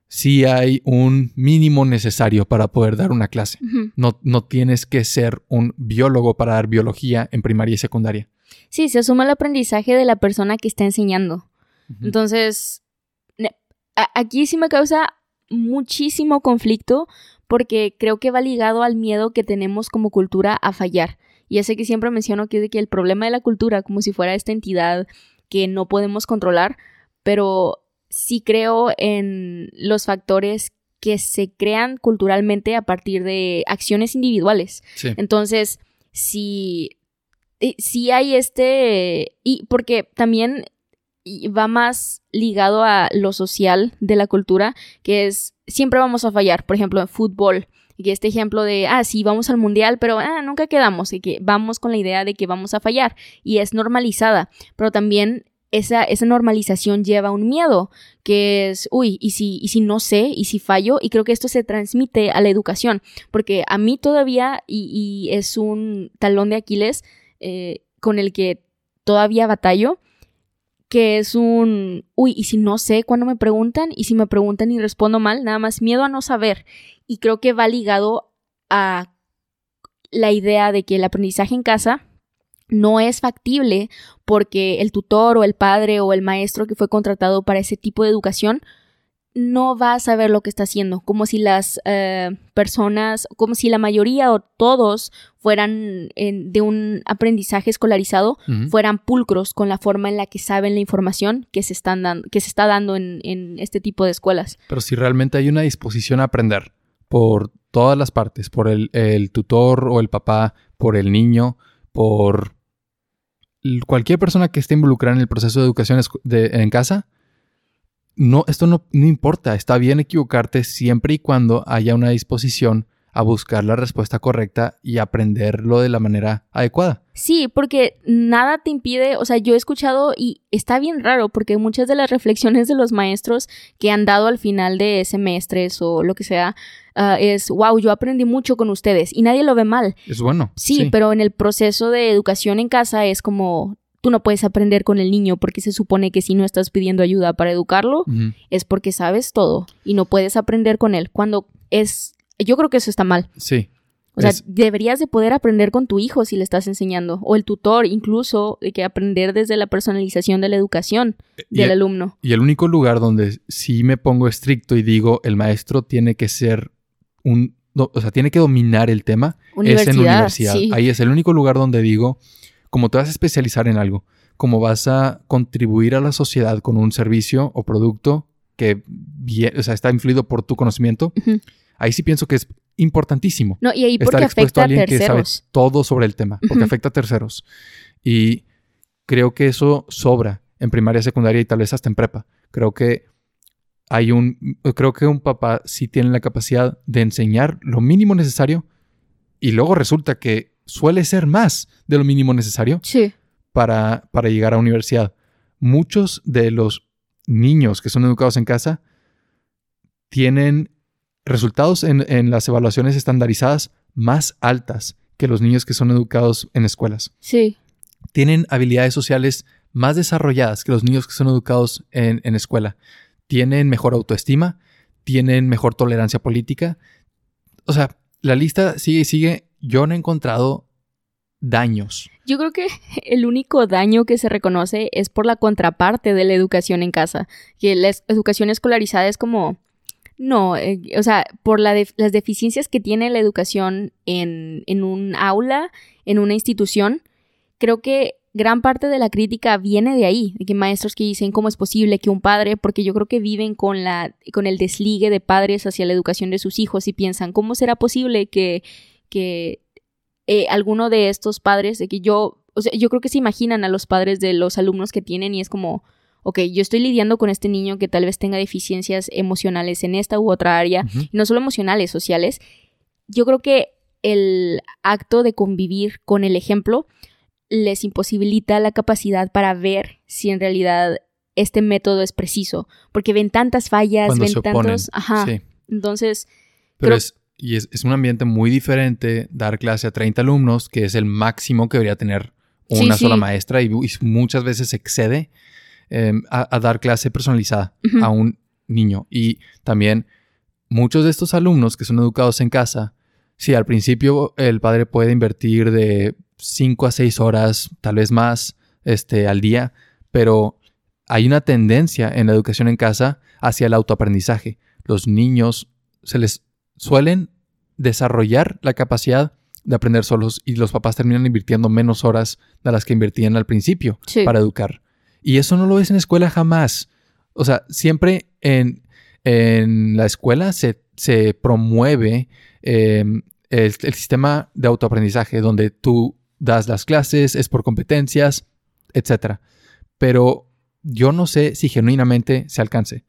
sí hay un mínimo necesario para poder dar una clase. no, no tienes que ser un biólogo para dar biología en primaria y secundaria. Sí, se asuma el aprendizaje de la persona que está enseñando. Entonces, aquí sí me causa muchísimo conflicto porque creo que va ligado al miedo que tenemos como cultura a fallar. Y ese que siempre menciono que es de que el problema de la cultura, como si fuera esta entidad que no podemos controlar, pero sí creo en los factores que se crean culturalmente a partir de acciones individuales. Entonces, si, eh, si hay este, y porque también va más ligado a lo social de la cultura, que es siempre vamos a fallar, por ejemplo, en fútbol. Y este ejemplo de, ah, sí, vamos al mundial, pero ah, nunca quedamos, y que vamos con la idea de que vamos a fallar, y es normalizada, pero también esa, normalización lleva un miedo, que es, uy, ¿y si, ¿y si no sé? ¿Y si fallo? Y creo que esto se transmite a la educación, porque a mí todavía, y, es un talón de Aquiles eh, con el que todavía batallo, que es un, uy, ¿y si no sé cuando me preguntan? ¿Y si me preguntan y respondo mal? Nada más miedo a no saber. Y creo que va ligado a la idea de que el aprendizaje en casa no es factible porque el tutor o el padre o el maestro que fue contratado para ese tipo de educación no va a saber lo que está haciendo, como si las eh, personas, como si la mayoría o todos fueran de un aprendizaje escolarizado, fueran pulcros con la forma en la que saben la información que se, están dando, que se está dando en, este tipo de escuelas. Pero si realmente hay una disposición a aprender por todas las partes, por el, el tutor o el papá, por el niño, por cualquier persona que esté involucrada en el proceso de educación en casa, no, esto no, no, importa, está bien equivocarte siempre y cuando haya una disposición a buscar la respuesta correcta y aprenderlo de la manera adecuada. Sí, porque nada te impide, o sea, yo he escuchado y está bien raro porque muchas de las reflexiones de los maestros que han dado al final de semestres o lo que sea ah, es, wow, yo aprendí mucho con ustedes y nadie lo ve mal. Es bueno. Sí, pero en el proceso de educación en casa es como, tú no puedes aprender con el niño porque se supone que si no estás pidiendo ayuda para educarlo es porque sabes todo y no puedes aprender con él. Cuando es yo creo que eso está mal. Sí. O sea, deberías de poder aprender con tu hijo si le estás enseñando. O el tutor, incluso, de que aprender desde la personalización de la educación eh, del alumno. Y el único lugar donde sí me pongo estricto y digo, el maestro tiene que ser un... o sea, tiene que dominar el tema. Es en universidad. Ahí es el único lugar donde digo, como te vas a especializar en algo, como vas a contribuir a la sociedad con un servicio o producto que o sea, está influido por tu conocimiento, ahí sí pienso que es importantísimo. No, y ahí porque afecta a, alguien que sabe todo sobre el tema, porque afecta a terceros. Y creo que eso sobra en primaria, secundaria y tal vez hasta en prepa. Creo que hay un, creo que un papá sí tiene la capacidad de enseñar lo mínimo necesario y luego resulta que suele ser más de lo mínimo necesario para, para llegar a universidad. Muchos de los niños que son educados en casa tienen resultados en, las evaluaciones estandarizadas más altas que los niños que son educados en escuelas. Sí. Tienen habilidades sociales más desarrolladas que los niños que son educados en, en escuela. Tienen mejor autoestima, tienen mejor tolerancia política. O sea, la lista sigue y sigue. Yo no he encontrado daños. Yo creo que el único daño que se reconoce es por la contraparte de la educación en casa, que la educación escolarizada es como no, eh, o sea, por la las deficiencias que tiene la educación en, en un aula, en una institución, creo que gran parte de la crítica viene de ahí, de que maestros que dicen cómo es posible que un padre, porque yo creo que viven con la con el desligue de padres hacia la educación de sus hijos y piensan cómo será posible que que eh, alguno de estos padres, de que yo, o sea, yo creo que se imaginan a los padres de los alumnos que tienen y es como ok, yo estoy lidiando con este niño que tal vez tenga deficiencias emocionales en esta u otra área, no solo emocionales, sociales. Yo creo que el acto de convivir con el ejemplo les imposibilita la capacidad para ver si en realidad este método es preciso, porque ven tantas fallas, ven tantos... Ajá. Entonces... Pero es, y es, un ambiente muy diferente dar clase a 30 alumnos, que es el máximo que debería tener una sola maestra y, y, muchas veces excede Em, a, dar clase personalizada a un niño. Y también muchos de estos alumnos que son educados en casa, sí, al principio el padre puede invertir de 5 a 6 horas, tal vez más, este, al día, pero hay una tendencia en la educación en casa hacia el autoaprendizaje. Los niños se les suelen desarrollar la capacidad de aprender solos y los papás terminan invirtiendo menos horas de las que invertían al principio para educar. Y eso no lo ves en escuela jamás. O sea, siempre en, la escuela se, promueve em, el, sistema de autoaprendizaje donde tú das las clases, es por competencias, etc. Pero yo no sé si genuinamente se alcance.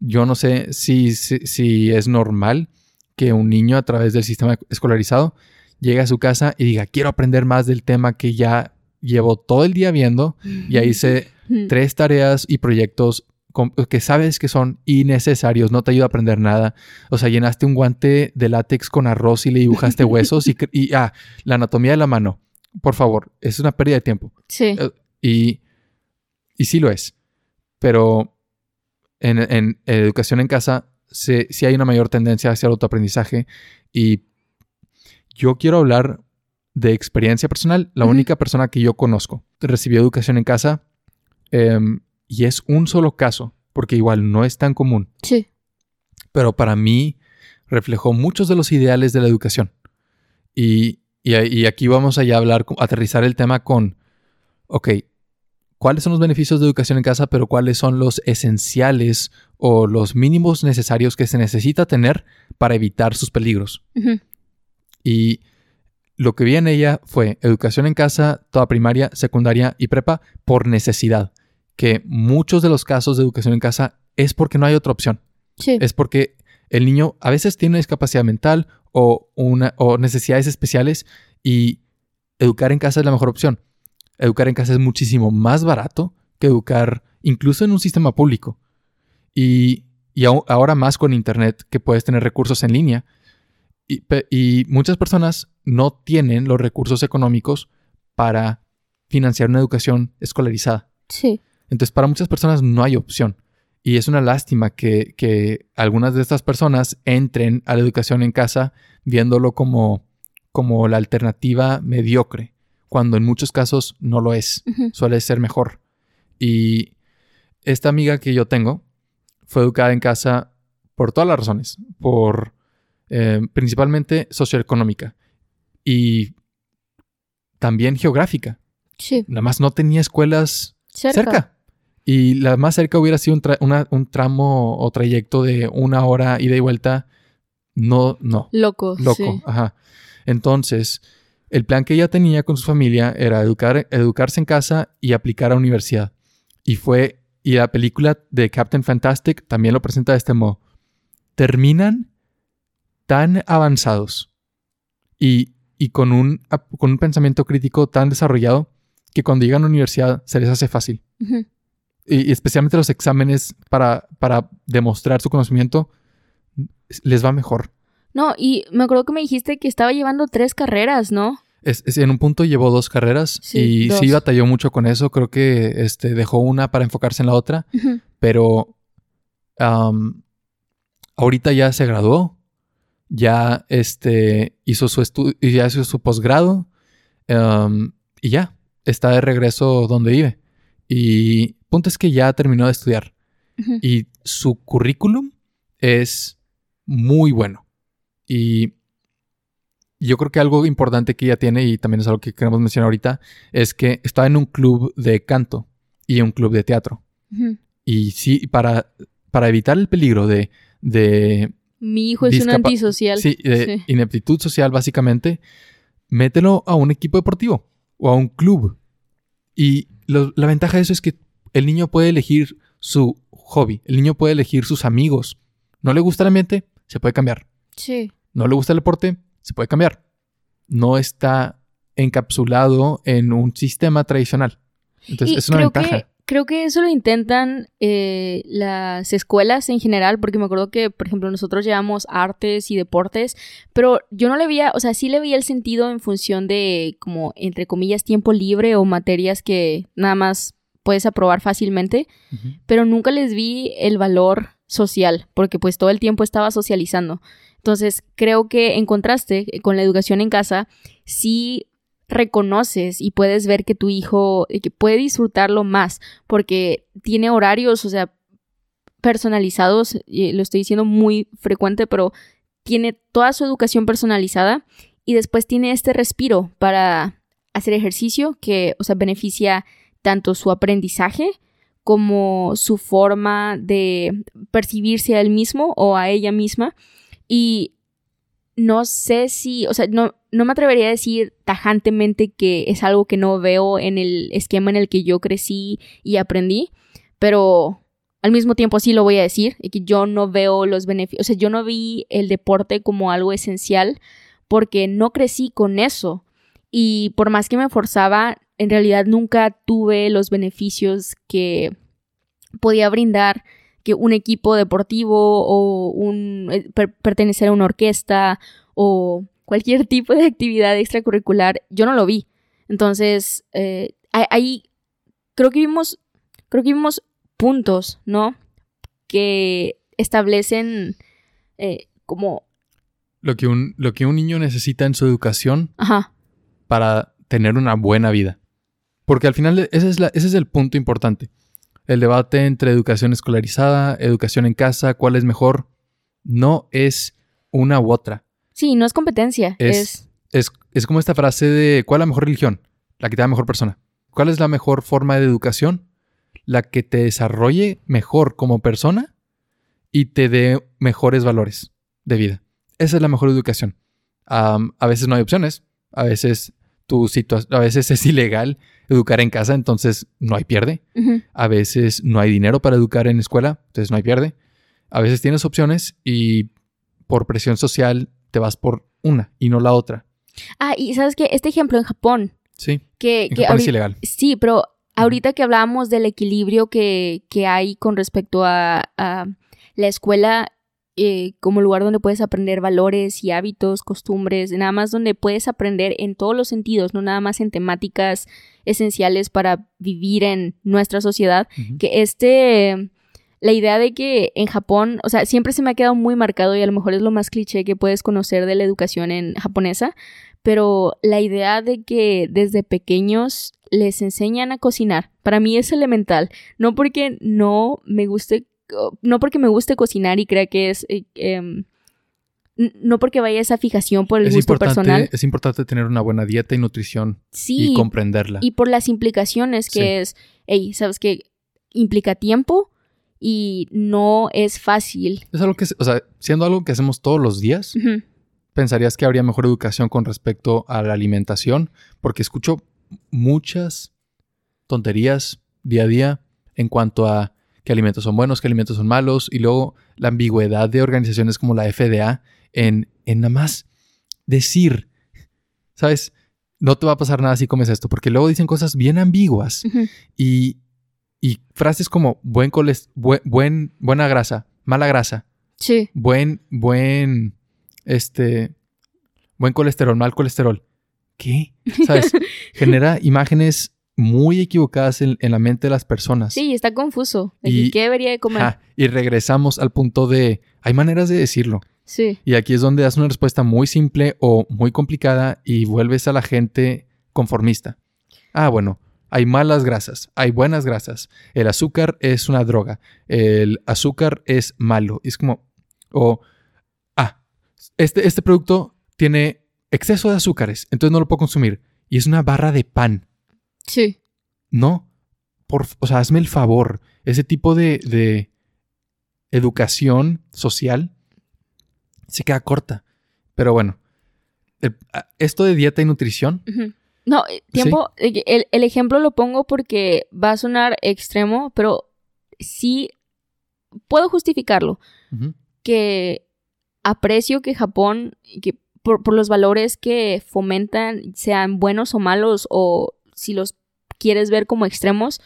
Yo no sé si, si, es normal que un niño a través del sistema escolarizado llegue a su casa y diga, quiero aprender más del tema que ya llevo todo el día viendo y ahí se tres tareas y proyectos que sabes que son innecesarios, no te ayuda a aprender nada. O sea, llenaste un guante de látex con arroz y le dibujaste huesos y, y ah, la anatomía de la mano. Por favor, es una pérdida de tiempo. Sí. Eh, y, y sí lo es. Pero en, en, educación en casa sí, hay una mayor tendencia hacia el autoaprendizaje. Y yo quiero hablar de experiencia personal. La única persona que yo conozco recibió educación en casa Em, y es un solo caso, porque igual no es tan común. Sí. Pero para mí reflejó muchos de los ideales de la educación. Y, y, aquí vamos a ya hablar, aterrizar el tema con, ok, ¿cuáles son los beneficios de educación en casa, pero cuáles son los esenciales o los mínimos necesarios que se necesita tener para evitar sus peligros? Y lo que vi en ella fue educación en casa, toda primaria, secundaria y prepa por necesidad que muchos de los casos de educación en casa es porque no hay otra opción. Sí. Es porque el niño a veces tiene una discapacidad mental o, una, o necesidades especiales y educar en casa es la mejor opción. Educar en casa es muchísimo más barato que educar incluso en un sistema público. Y, ahora más con Internet que puedes tener recursos en línea. Y, muchas personas no tienen los recursos económicos para financiar una educación escolarizada. Sí. Entonces, para muchas personas no hay opción. Y es una lástima que, que, algunas de estas personas entren a la educación en casa viéndolo como, como la alternativa mediocre, cuando en muchos casos no lo es, suele ser mejor. Y esta amiga que yo tengo fue educada en casa por todas las razones, por eh, principalmente socioeconómica y también geográfica. Sí. Nada más no tenía escuelas cerca. Y la más cerca hubiera sido un, tramo o trayecto de una hora ida y vuelta. No, no. Loco. Loco, ajá. Entonces, el plan que ella tenía con su familia era educar, educarse en casa y aplicar a universidad. Y fue, y la película de Captain Fantastic también lo presenta de este modo. Terminan tan avanzados y, y con, un, con un pensamiento crítico tan desarrollado que cuando llegan a la universidad se les hace fácil y especialmente los exámenes para, para demostrar su conocimiento, les va mejor. No, y me acuerdo que me dijiste que estaba llevando tres carreras, ¿no? Es, en un punto llevó dos carreras y sí batalló mucho con eso. Creo que este, dejó una para enfocarse en la otra, pero ahorita ya se graduó, ya este, hizo su estudio, ya hizo su posgrado y ya está de regreso donde vive. Y punto es que ya terminó de estudiar y su currículum es muy bueno. Y yo creo que algo importante que ella tiene, y también es algo que queremos mencionar ahorita, es que está en un club de canto y un club de teatro. Y sí, para, para evitar el peligro de... de Mi hijo es un antisocial. Sí, de ineptitud social básicamente, mételo a un equipo deportivo o a un club. Y la ventaja de eso es que el niño puede elegir su hobby, el niño puede elegir sus amigos. ¿No le gusta el ambiente? Se puede cambiar. Sí. ¿No le gusta el deporte? Se puede cambiar. No está encapsulado en un sistema tradicional. Entonces, es una ventaja. Creo que eso lo intentan eh, las escuelas en general, porque me acuerdo que, por ejemplo, nosotros llevamos artes y deportes, pero yo no le veía, o sea, sí le veía el sentido en función de, como, entre comillas, tiempo libre o materias que nada más puedes aprobar fácilmente, pero nunca les vi el valor social, porque pues todo el tiempo estaba socializando. Entonces, creo que en contraste con la educación en casa, sí reconoces y puedes ver que tu hijo eh, que puede disfrutarlo más, porque tiene horarios, o sea, personalizados, lo estoy diciendo muy frecuente, pero tiene toda su educación personalizada y después tiene este respiro para hacer ejercicio que, o sea, beneficia tanto su aprendizaje como su forma de percibirse a él mismo o a ella misma. Y no sé si, o sea, no, no me atrevería a decir tajantemente que es algo que no veo en el esquema en el que yo crecí y aprendí, pero al mismo tiempo sí lo voy a decir, que yo no veo los beneficios, o sea, yo no vi el deporte como algo esencial porque no crecí con eso. Y por más que me forzaba, en realidad nunca tuve los beneficios que podía brindar que un equipo deportivo o un eh, pertenecer a una orquesta o cualquier tipo de actividad extracurricular, yo no lo vi. Entonces, eh, ahí creo que vimos, creo que vimos puntos, ¿no? Que establecen eh, como... Lo que, un, lo que un niño necesita en su educación Ajá. para tener una buena vida. Porque al final ese es, ese es el punto importante. El debate entre educación escolarizada, educación en casa, cuál es mejor, no es una u otra. Sí, no es competencia. Es, es... es, como esta frase de ¿cuál es la mejor religión? La que te da mejor persona. ¿Cuál es la mejor forma de educación? La que te desarrolle mejor como persona y te dé mejores valores de vida. Esa es la mejor educación. a veces no hay opciones. A veces tu situación, a veces es ilegal educar en casa, entonces no hay pierde. A veces no hay dinero para educar en escuela, entonces no hay pierde. A veces tienes opciones y por presión social te vas por una y no la otra. Ah, y sabes que este ejemplo en Japón, Sí, que, en que Japón es ilegal. Sí, pero ahorita que hablábamos del equilibrio que, que hay con respecto a, a la escuela eh, como lugar donde puedes aprender valores y hábitos, costumbres, nada más donde puedes aprender en todos los sentidos, no nada más en temáticas esenciales para vivir en nuestra sociedad, que este, la idea de que en Japón, o sea, siempre se me ha quedado muy marcado y a lo mejor es lo más cliché que puedes conocer de la educación en japonesa, pero la idea de que desde pequeños les enseñan a cocinar, para mí es elemental, no porque no me guste, no porque me guste cocinar y crea que es... eh, em, no porque vaya esa fijación por el Es gusto personal. es importante tener una buena dieta y nutrición Sí, y comprenderla. y por las implicaciones que Sí. es, hey, sabes que implica tiempo y no es fácil. Es algo que, o sea, siendo algo que hacemos todos los días, pensarías que habría mejor educación con respecto a la alimentación, porque escucho muchas tonterías día a día en cuanto a qué alimentos son buenos, qué alimentos son malos, y luego la ambigüedad de organizaciones como la FDA en, en nada más decir, ¿sabes? No te va a pasar nada si comes esto, porque luego dicen cosas bien ambiguas y, y frases como buen, coles- buen, buen- buena grasa, mala grasa, Sí. buen, buen, este, buen colesterol, mal colesterol. ¿Qué? ¿Sabes? Genera imágenes muy equivocadas en, en la mente de las personas. Sí, está confuso. de Y- ¿Qué debería de comer? Ja, y regresamos al punto de, hay maneras de decirlo. Sí. Y aquí es donde das una respuesta muy simple o muy complicada y vuelves a la gente conformista. Ah, bueno, hay malas grasas, hay buenas grasas. El azúcar es una droga. El azúcar es malo. Y es como, o, ah, este, este producto tiene exceso de azúcares, entonces no lo puedo consumir. Y es una barra de pan. Sí. No, por, o sea, hazme el favor. Ese tipo de, de educación social se queda corta. Pero bueno, el- esto de dieta y nutrición. No, eh, tiempo, eh, el, el ejemplo lo pongo porque va a sonar extremo, pero sí puedo justificarlo. que aprecio que Japón, que por, por los valores que fomentan, sean buenos o malos, o si los quieres ver como extremos,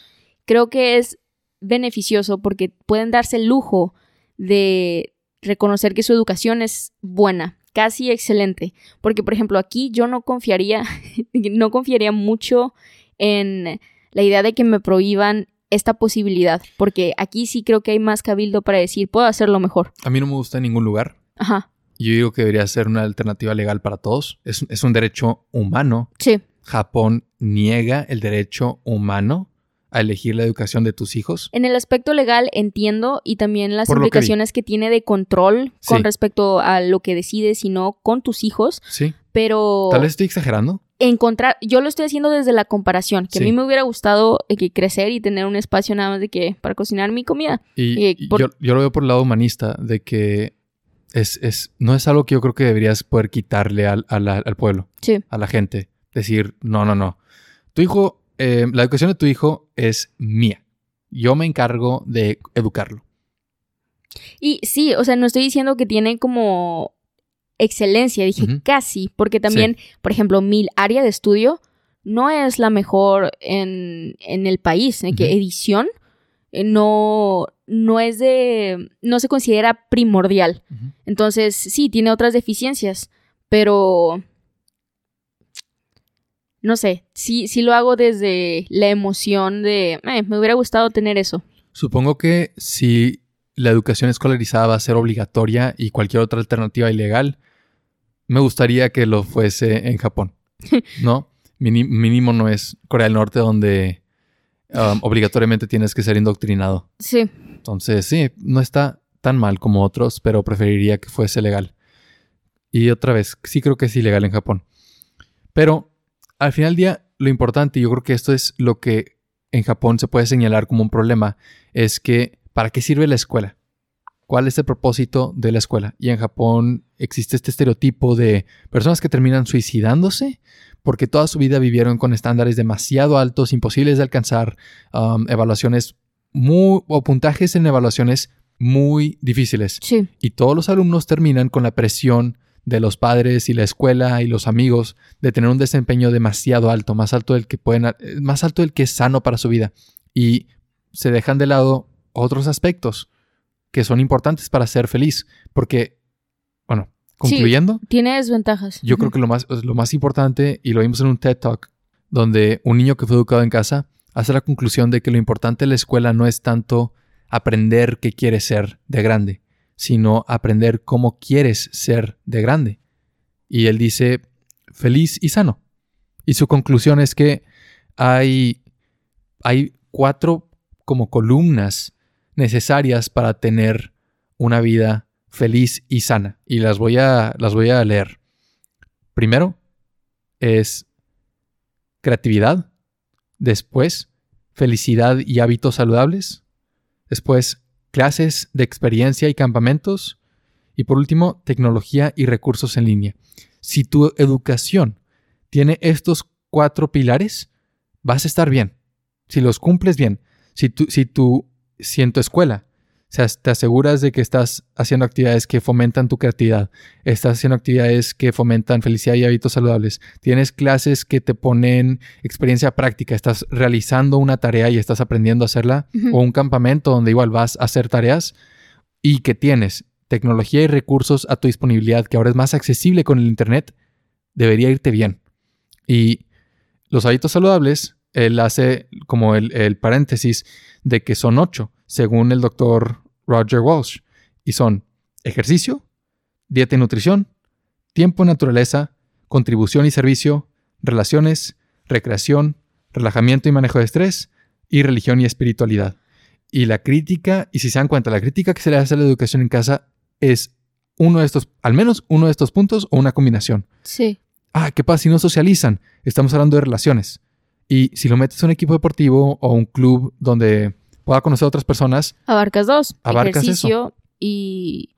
creo que es beneficioso porque pueden darse el lujo de reconocer que su educación es buena, casi excelente. Porque, por ejemplo, aquí yo no confiaría, no confiaría mucho en la idea de que me prohíban esta posibilidad, porque aquí sí creo que hay más cabildo para decir, puedo hacerlo mejor. a mí no me gusta en ningún lugar. Ajá, Yo digo que debería ser una alternativa legal para todos. Es, es un derecho humano. sí, Japón niega el derecho humano a elegir la educación de tus hijos. En el aspecto legal entiendo y también las Por que implicaciones que, tiene de control con respecto a lo que decides y no con tus hijos, Sí. pero Tal vez estoy exagerando. encontrar, yo lo estoy haciendo desde la comparación, que a mí me hubiera gustado eh, que crecer y tener un espacio nada más de que para cocinar mi comida. Y, Eh, por- yo, yo lo veo por el lado humanista, de que es, es, no es algo que yo creo que deberías poder quitarle al, a la- al pueblo, Sí, a la gente. Decir, no, no, no. Tu hijo, eh, la educación de tu hijo es mía. Yo me encargo de educarlo. y sí, o sea, no estoy diciendo que tiene como excelencia, dije casi, porque también, por ejemplo, mi área de estudio no es la mejor en, en el país, en que Ujú. edición eh, no, no es de, no se considera primordial. Entonces, sí, tiene otras deficiencias, pero no sé, sí, sí lo hago desde la emoción de, "Eh, me hubiera gustado tener eso. Supongo que si la educación escolarizada va a ser obligatoria y cualquier otra alternativa ilegal, me gustaría que lo fuese en Japón. ¿No? Mínimo no es Corea del Norte donde um, obligatoriamente tienes que ser indoctrinado. Sí, Entonces, sí, no está tan mal como otros, pero preferiría que fuese legal. Y otra vez, sí creo que es ilegal en Japón. Pero al final del día, lo importante, y yo creo que esto es lo que en Japón se puede señalar como un problema, es que ¿para qué sirve la escuela? ¿Cuál es el propósito de la escuela? Y en Japón existe este estereotipo de personas que terminan suicidándose porque toda su vida vivieron con estándares demasiado altos, imposibles de alcanzar, um, evaluaciones muy, o puntajes en evaluaciones muy difíciles. sí, Y todos los alumnos terminan con la presión de los padres y la escuela y los amigos de tener un desempeño demasiado alto, más alto del que pueden, más alto del que es sano para su vida. Y se dejan de lado otros aspectos que son importantes para ser feliz. Porque, bueno, concluyendo. tiene desventajas. Yo creo que lo más, lo más importante, y lo vimos en un TED Talk, donde un niño que fue educado en casa hace la conclusión de que lo importante de la escuela no es tanto aprender qué quieres ser de grande, sino aprender cómo quieres ser de grande. Y él dice, feliz y sano. Y su conclusión es que hay, hay cuatro como columnas necesarias para tener una vida feliz y sana. Y las voy a, las voy a leer. Primero es creatividad. Después, felicidad y hábitos saludables. Después, clases de experiencia y campamentos. Y por último, tecnología y recursos en línea. Si tu educación tiene estos cuatro pilares, vas a estar bien. Si los cumples bien. Si tu, si tu, si en tu escuela o sea, te aseguras de que estás haciendo actividades que fomentan tu creatividad, estás haciendo actividades que fomentan felicidad y hábitos saludables, tienes clases que te ponen experiencia práctica, estás realizando una tarea y estás aprendiendo a hacerla, o un campamento donde igual vas a hacer tareas y que tienes tecnología y recursos a tu disponibilidad que ahora es más accesible con el Internet, debería irte bien. Y los hábitos saludables, él hace como el, el paréntesis de que son ocho según el doctor Roger Walsh, y son ejercicio, dieta y nutrición, tiempo y naturaleza, contribución y servicio, relaciones, recreación, relajamiento y manejo de estrés, y religión y espiritualidad. Y la crítica, y si se dan cuenta, la crítica que se le hace a la educación en casa es uno de estos, al menos uno de estos puntos o una combinación. Sí. Ah, ¿qué pasa si no socializan? Estamos hablando de relaciones. Y si lo metes en un equipo deportivo o un club donde pueda conocer a otras personas. Abarcas dos. Abarcas ejercicio y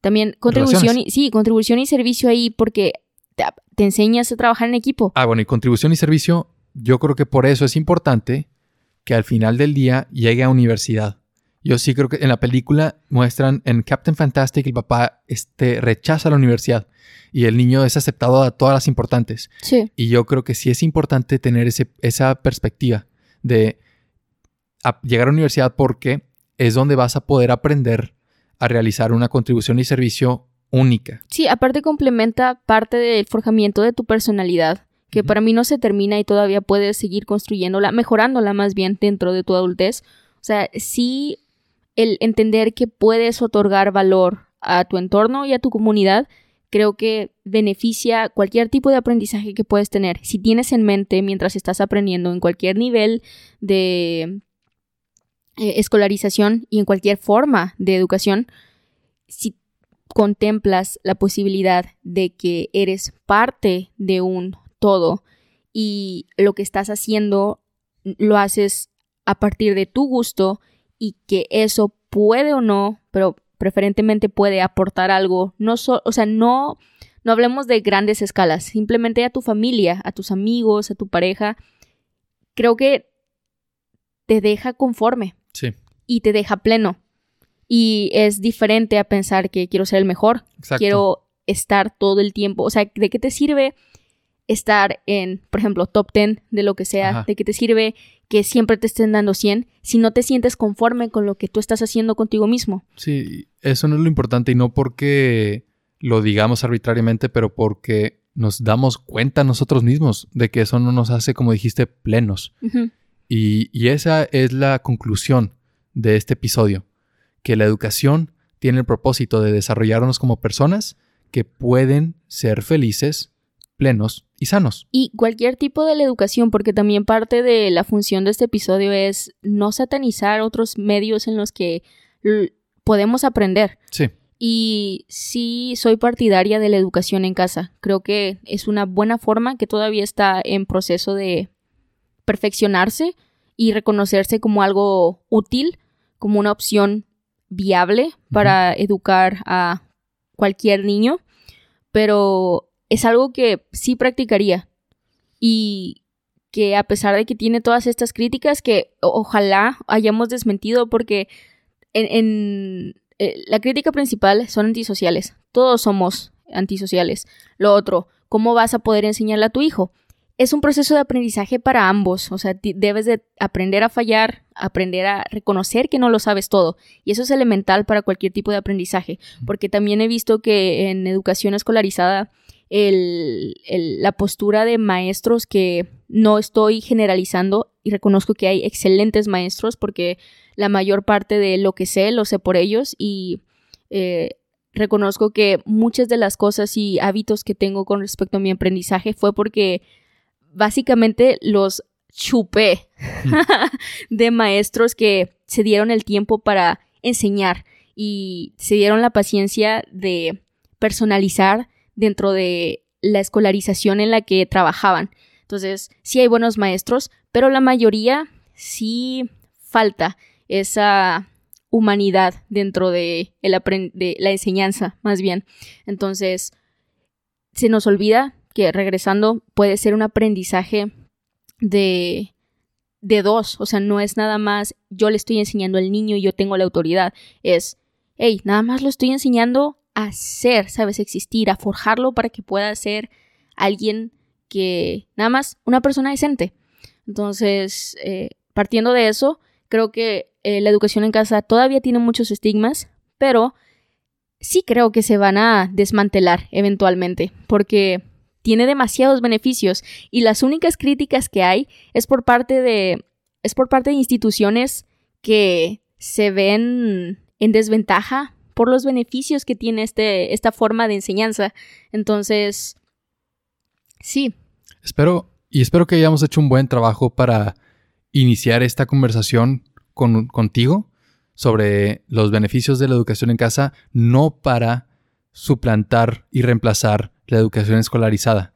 también contribución y, sí, contribución y servicio ahí porque te, te, enseñas a trabajar en equipo. Ah, bueno, y contribución y servicio, yo creo que por eso es importante que al final del día llegue a universidad. Yo sí creo que en la película muestran en Captain Fantastic el papá este, rechaza la universidad y el niño es aceptado a todas las importantes. Sí. Y yo creo que sí es importante tener ese, esa perspectiva de llegar a la universidad porque es donde vas a poder aprender a realizar una contribución y servicio única. Sí, aparte complementa parte del forjamiento de tu personalidad, que para mí no se termina y todavía puedes seguir construyéndola, mejorándola más bien dentro de tu adultez. O sea, sí el entender que puedes otorgar valor a tu entorno y a tu comunidad, creo que beneficia cualquier tipo de aprendizaje que puedes tener. Si tienes en mente mientras estás aprendiendo en cualquier nivel de eh, escolarización y en cualquier forma de educación, si contemplas la posibilidad de que eres parte de un todo y lo que estás haciendo lo haces a partir de tu gusto y que eso puede o no, pero preferentemente puede aportar algo, no o sea, no no hablemos de grandes escalas, simplemente a tu familia, a tus amigos, a tu pareja, creo que te deja conforme. Y te deja pleno. Y es diferente a pensar que quiero ser el mejor. Quiero estar todo el tiempo. O sea, ¿de qué te sirve estar en, por ejemplo, top 10 de lo que sea? ¿De qué te sirve que siempre te estén dando 100 si no te sientes conforme con lo que tú estás haciendo contigo mismo? Sí, eso no es lo importante y no porque lo digamos arbitrariamente, pero porque nos damos cuenta nosotros mismos de que eso no nos hace, como dijiste, plenos. Y, esa es la conclusión de este episodio, que la educación tiene el propósito de desarrollarnos como personas que pueden ser felices, plenos y sanos. Y cualquier tipo de la educación, porque también parte de la función de este episodio es no satanizar otros medios en los que podemos aprender. Sí. Y sí soy partidaria de la educación en casa. Creo que es una buena forma que todavía está en proceso de perfeccionarse y reconocerse como algo útil, como una opción viable para educar a cualquier niño, pero es algo que sí practicaría y que a pesar de que tiene todas estas críticas que ojalá hayamos desmentido porque en, en eh, la crítica principal son antisociales. Todos somos antisociales. Lo otro, ¿cómo vas a poder enseñarle a tu hijo? Es un proceso de aprendizaje para ambos, o sea, debes de aprender a fallar, aprender a reconocer que no lo sabes todo, y eso es elemental para cualquier tipo de aprendizaje, porque también he visto que en educación escolarizada la postura de maestros que no estoy generalizando y reconozco que hay excelentes maestros porque la mayor parte de lo que sé lo sé por ellos y eh, reconozco que muchas de las cosas y hábitos que tengo con respecto a mi aprendizaje fue porque básicamente los chupé de maestros que se dieron el tiempo para enseñar y se dieron la paciencia de personalizar dentro de la escolarización en la que trabajaban. Entonces, sí hay buenos maestros, pero la mayoría sí falta esa humanidad dentro de, de la enseñanza, más bien. Entonces, se nos olvida que regresando puede ser un aprendizaje de, de dos, o sea, no es nada más yo le estoy enseñando al niño y yo tengo la autoridad, es, hey, nada más lo estoy enseñando a ser, sabes, existir, a forjarlo para que pueda ser alguien que, nada más, una persona decente. Entonces, eh, partiendo de eso, creo que eh, la educación en casa todavía tiene muchos estigmas, pero sí creo que se van a desmantelar eventualmente, porque tiene demasiados beneficios y las únicas críticas que hay es por parte de es por parte de instituciones que se ven en desventaja por los beneficios que tiene este, esta forma de enseñanza. Entonces, sí. Espero, y espero que hayamos hecho un buen trabajo para iniciar esta conversación con, contigo sobre los beneficios de la educación en casa, no para suplantar y reemplazar la educación escolarizada,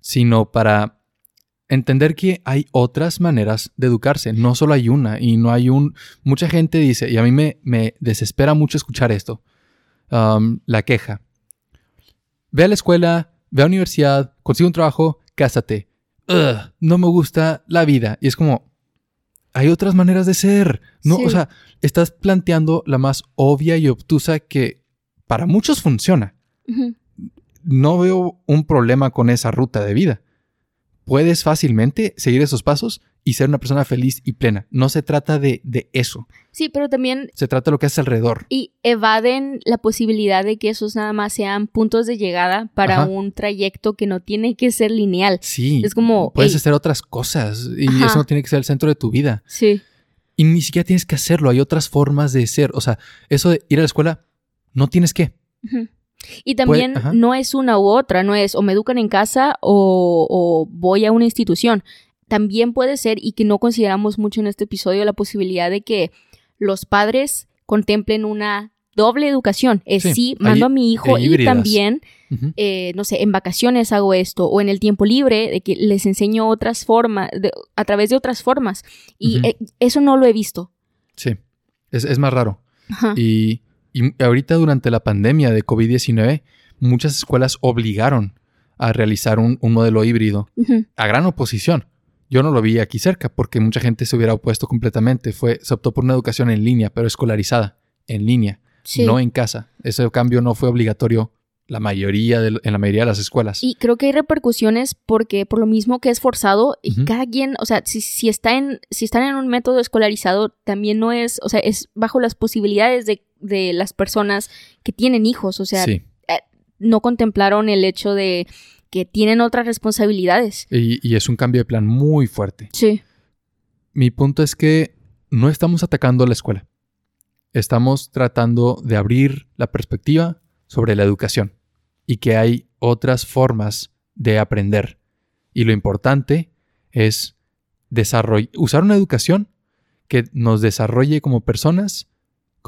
sino para entender que hay otras maneras de educarse, no solo hay una y no hay un... Mucha gente dice, y a mí me, me desespera mucho escuchar esto, um, la queja. Ve a la escuela, ve a la universidad, consigue un trabajo, cásate. no me gusta la vida. Y es como, hay otras maneras de ser. No, o sea, estás planteando la más obvia y obtusa que para muchos funciona. No veo un problema con esa ruta de vida puedes fácilmente seguir esos pasos y ser una persona feliz y plena. No se trata de, eso. Sí, pero también... Se trata de lo que hace alrededor. Y evaden la posibilidad de que esos nada más sean puntos de llegada para un trayecto que no tiene que ser lineal. Sí. Es como... Puedes hacer otras cosas y eso no tiene que ser el centro de tu vida. Sí. Y ni siquiera tienes que hacerlo. Hay otras formas de ser. O sea, eso de ir a la escuela, no tienes que. Y también no es una u otra, no es o me educan en casa o, voy a una institución. También puede ser, y que no consideramos mucho en este episodio, la posibilidad de que los padres contemplen una doble educación. Es sí, mando a mi hijo y también, eh, no sé, en vacaciones hago esto o en el tiempo libre, de que les enseño otras formas, a través de otras formas. Y eh, eso no lo he visto. Sí, es, es más raro. Y y ahorita durante la pandemia de COVID-19, muchas escuelas obligaron a realizar un, modelo híbrido a gran oposición. Yo no lo vi aquí cerca porque mucha gente se hubiera opuesto completamente. Fue, se optó por una educación en línea, pero escolarizada, en línea, no en casa. Ese cambio no fue obligatorio la mayoría de, en la mayoría de las escuelas. Y creo que hay repercusiones porque por lo mismo que es forzado, y cada quien, o sea, si, si, está en, si están en un método escolarizado, también no es, o sea, es bajo las posibilidades de, de las personas que tienen hijos, o sea, eh, no contemplaron el hecho de que tienen otras responsabilidades. Y, y es un cambio de plan muy fuerte. Sí. Mi punto es que no estamos atacando a la escuela. Estamos tratando de abrir la perspectiva sobre la educación y que hay otras formas de aprender. Y lo importante es usar una educación que nos desarrolle como personas,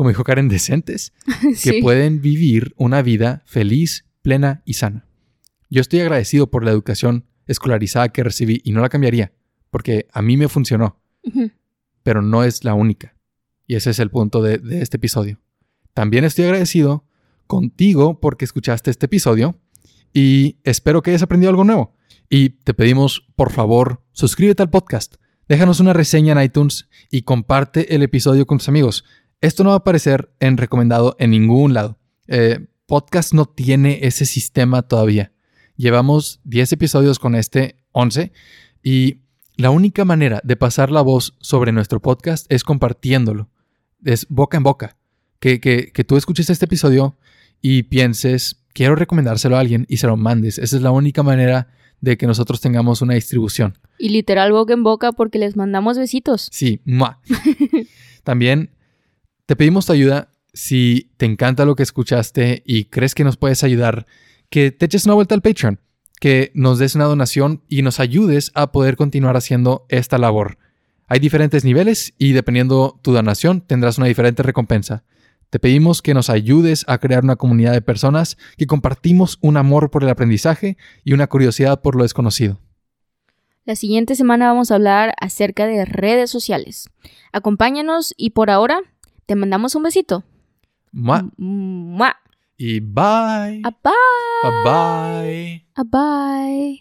como dijo Karen, decentes, que pueden vivir una vida feliz, plena y sana. Yo estoy agradecido por la educación escolarizada que recibí y no la cambiaría, porque a mí me funcionó, pero no es la única. Y ese es el punto de este episodio. También estoy agradecido contigo porque escuchaste este episodio y espero que hayas aprendido algo nuevo. Y te pedimos, por favor, suscríbete al podcast, déjanos una reseña en iTunes y comparte el episodio con tus amigos. Esto no va a aparecer en recomendado en ningún lado. Eh, podcast no tiene ese sistema todavía. Llevamos 10 episodios con este 11 y la única manera de pasar la voz sobre nuestro podcast es compartiéndolo. Es boca en boca. Que, que, que tú escuches este episodio y pienses, quiero recomendárselo a alguien y se lo mandes. Esa es la única manera de que nosotros tengamos una distribución. Y literal boca en boca porque les mandamos besitos. Sí, ¡mua! También te pedimos tu ayuda si te encanta lo que escuchaste y crees que nos puedes ayudar, que te eches una vuelta al Patreon, que nos des una donación y nos ayudes a poder continuar haciendo esta labor. Hay diferentes niveles y dependiendo tu donación tendrás una diferente recompensa. Te pedimos que nos ayudes a crear una comunidad de personas que compartimos un amor por el aprendizaje y una curiosidad por lo desconocido. La siguiente semana vamos a hablar acerca de redes sociales. Acompáñanos y por ahora te mandamos un besito. Mua. Mua. Y bye. A bye. Bye bye. A bye.